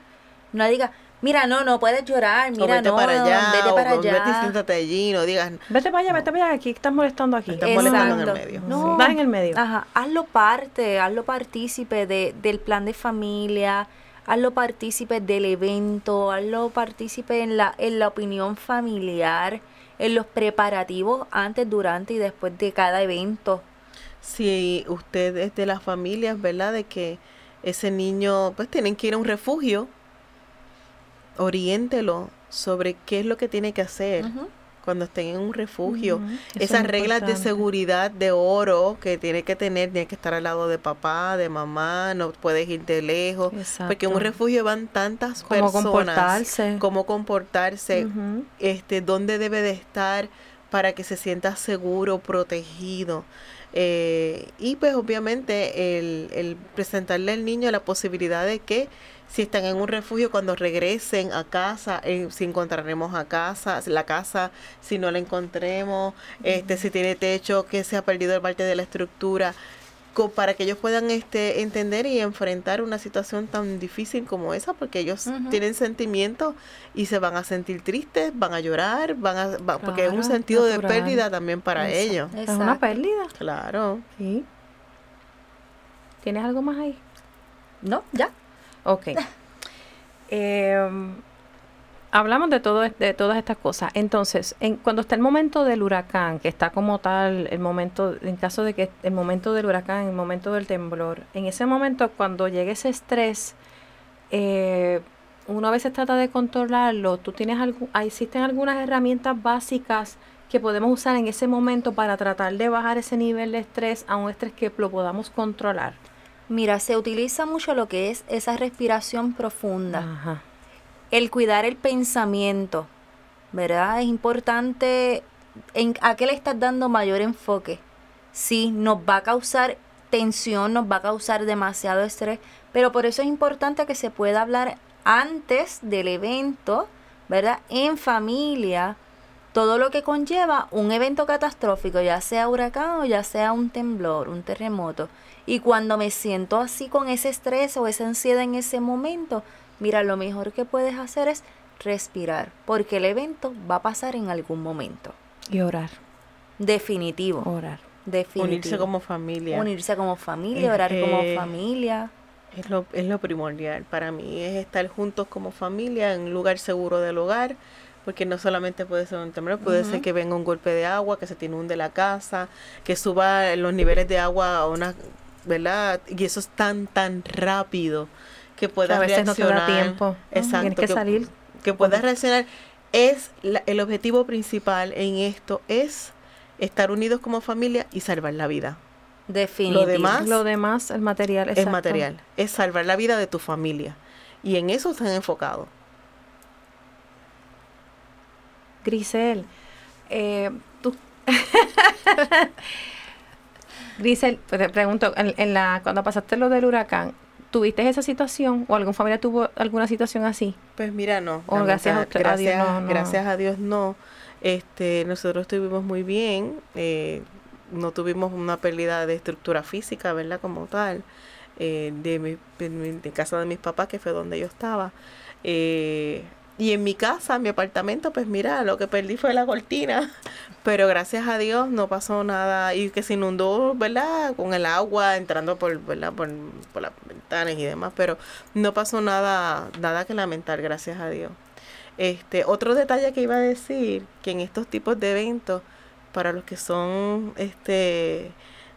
No diga, mira, no, no puedes llorar, mira, vete no, para allá, vete para allá. Vete siéntate allí, no digas. Vete para allá, vete para allá, aquí estás molestando aquí. Estás molestando en el medio. No, estás en el medio. Ajá, hazlo parte, hazlo partícipe de, del plan de familia, hazlo partícipe del evento, hazlo partícipe en la, en la opinión familiar, en los preparativos antes, durante y después de cada evento. Si usted es de las familias, ¿verdad? De que ese niño, pues tienen que ir a un refugio, oriéntelo sobre qué es lo que tiene que hacer cuando estén en un refugio. Esas reglas de seguridad de oro que tiene que tener, tiene que estar al lado de papá, de mamá, no puedes ir de lejos, porque en un refugio van tantas personas. Cómo comportarse. Cómo comportarse, este, dónde debe de estar para que se sienta seguro, protegido. Eh, y pues obviamente el, el presentarle al niño la posibilidad de que si están en un refugio cuando regresen a casa, eh, si encontraremos a casa, la casa, si no la encontremos, este, si tiene techo, que se ha perdido parte de la estructura, para que ellos puedan este, entender y enfrentar una situación tan difícil como esa, porque ellos tienen sentimientos y se van a sentir tristes, van a llorar, van a, porque es un sentido de pérdida también para ellos. Es una pérdida. Claro. Sí. ¿Tienes algo más ahí? No, ya. Ok. Em, hablamos de, todo, de todas estas cosas. Entonces, en, cuando está el momento del huracán, que está como tal, el momento, en caso de que el momento del huracán, el momento del temblor, en ese momento, cuando llegue ese estrés, eh, uno a veces trata de controlarlo. ¿Tú tienes algo, existen algunas herramientas básicas que podemos usar en ese momento para tratar de bajar ese nivel de estrés a un estrés que lo podamos controlar? Mira, se utiliza mucho lo que es esa respiración profunda. El cuidar el pensamiento, ¿verdad? Es importante en a qué le estás dando mayor enfoque. Sí, nos va a causar tensión, nos va a causar demasiado estrés, pero por eso es importante que se pueda hablar antes del evento, ¿verdad? En familia, todo lo que conlleva un evento catastrófico, ya sea huracán o ya sea un temblor, un terremoto. Y cuando me siento así con ese estrés o esa ansiedad en ese momento, mira, lo mejor que puedes hacer es respirar, porque el evento va a pasar en algún momento. Y orar. Definitivo. Orar. Definitivo. Unirse como familia. Unirse como familia, orar como familia. Es lo, es lo primordial para mí, es estar juntos como familia en un lugar seguro del hogar, porque no solamente puede ser un temblor, puede ser que venga un golpe de agua, que se te inunde la casa, que suba los niveles de agua a una, ¿verdad? Y eso es tan, tan rápido que puedas a veces no te da tiempo. Exacto. Tienes que salir. Que puedas reaccionar. Es la- el objetivo principal en esto es estar unidos como familia y salvar la vida. Definitivo. demás- Lo demás, el material, es material, es salvar la vida de tu familia. Y en eso están enfocados. Grisel, eh, tú... Grisel, pues te pregunto, en, en la, cuando pasaste lo del huracán, ¿tuviste esa situación o algún familiar tuvo alguna situación así? Pues mira, no. Gracias a a Dios, gracias, no, no. gracias a Dios no. Este, nosotros estuvimos muy bien, eh, no tuvimos una pérdida de estructura física, ¿verdad? Como tal, eh, de, mi, de, mi- de casa de mis papás, que fue donde yo estaba. Eh, y en mi casa, en mi apartamento, pues mira, lo que perdí fue la cortina, pero gracias a Dios no pasó nada y que se inundó, ¿verdad? Con el agua entrando por, ¿verdad? Por, por las ventanas y demás, pero no pasó nada, nada que lamentar, gracias a Dios. Este, otro detalle que iba a decir, que en estos tipos de eventos, para los que son este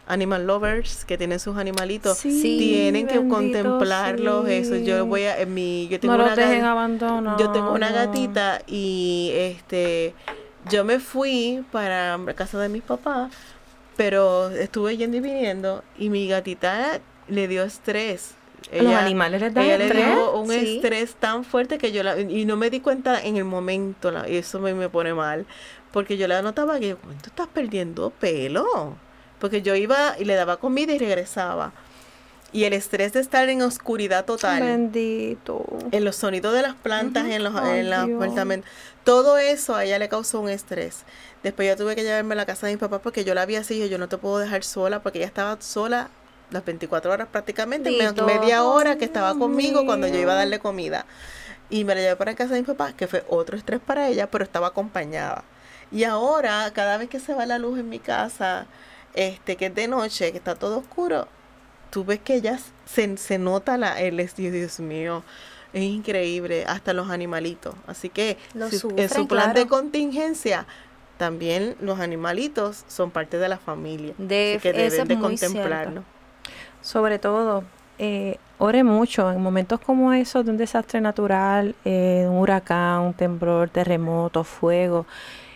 animal lovers, que tienen sus animalitos, Sí, tienen que bendito, contemplarlos, eso. Yo voy a, en mi, yo tengo No una los dejen gat- abandonados. yo tengo una gatita y este yo me fui para casa de mis papás, pero estuve yendo y viniendo y mi gatita le dio estrés. Los animales les da ella le estrés. dio un Sí. estrés tan fuerte que yo la, y no me di cuenta en el momento la- y eso me, me pone mal porque yo la notaba que "¿Cómo tú estás perdiendo pelo porque yo iba y le daba comida y regresaba y el estrés de estar en oscuridad total Bendito. en los sonidos de las plantas, en los, Ay, en apartamentos. Todo eso a ella le causó un estrés. Después yo tuve que llevarme a la casa de mis papás porque yo la vi así, y yo, no te puedo dejar sola porque ella estaba sola las 24 horas prácticamente, Dito. media hora que estaba Dios conmigo cuando yo iba a darle comida. Y me la llevé para casa de mis papás, que fue otro estrés para ella, pero estaba acompañada. Y ahora, cada vez que se va la luz en mi casa, este, que es de noche, que está todo oscuro, tú ves que ella se, se nota la, el estilo, Dios mío, es increíble, hasta los animalitos. Así que en su plan de contingencia, también los animalitos son parte de la familia. De- así que deben es de muy contemplarlo. Sobre todo, eh, ore mucho en momentos como esos de un desastre natural, eh, un huracán, un temblor, terremoto, fuego.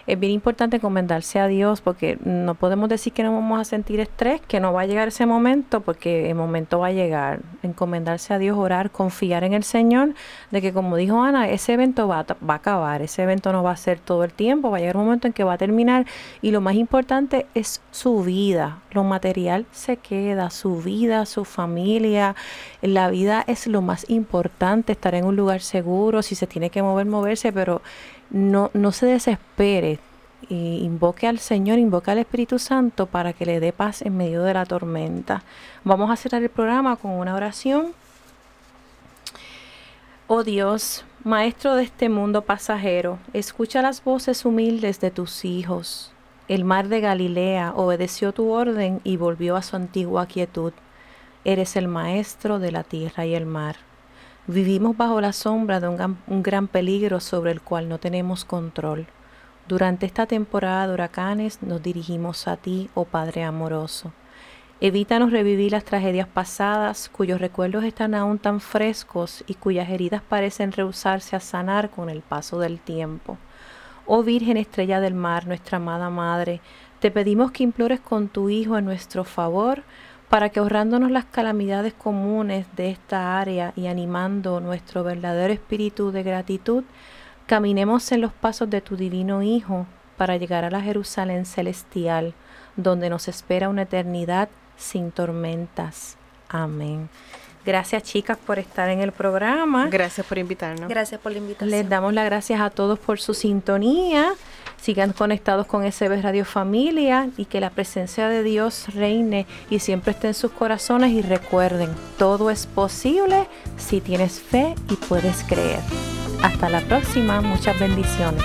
Es bien importante encomendarse a Dios porque no podemos decir que no vamos a sentir estrés, que no va a llegar ese momento, porque el momento va a llegar. Encomendarse a Dios, orar, confiar en el Señor, de que como dijo Ana, ese evento va va a acabar, ese evento no va a ser todo el tiempo, va a llegar un momento en que va a terminar y lo más importante es su vida, lo material se queda, su vida, su familia, la vida es lo más importante, estar en un lugar seguro, si se tiene que mover, moverse, pero no, no se desespere. Y invoque al Señor, invoque al Espíritu Santo para que le dé paz en medio de la tormenta. Vamos a cerrar el programa con una oración. Oh Dios, Maestro de este mundo pasajero, escucha las voces humildes de tus hijos. El mar de Galilea obedeció tu orden y volvió a su antigua quietud. Eres el Maestro de la tierra y el mar. Vivimos bajo la sombra de un un gran peligro sobre el cual no tenemos control. Durante esta temporada de huracanes nos dirigimos a ti, oh Padre amoroso. Evítanos revivir las tragedias pasadas, cuyos recuerdos están aún tan frescos y cuyas heridas parecen rehusarse a sanar con el paso del tiempo. Oh Virgen Estrella del Mar, nuestra amada Madre, te pedimos que implores con tu Hijo en nuestro favor, para que ahorrándonos las calamidades comunes de esta área y animando nuestro verdadero espíritu de gratitud, caminemos en los pasos de tu divino Hijo para llegar a la Jerusalén celestial, donde nos espera una eternidad sin tormentas. Amén. Gracias chicas por estar en el programa. Gracias por invitarnos. Gracias por la invitación. Les damos las gracias a todos por su sintonía. Sigan conectados con SB Radio Familia y que la presencia de Dios reine y siempre esté en sus corazones. Y recuerden, todo es posible si tienes fe y puedes creer. Hasta la próxima, muchas bendiciones.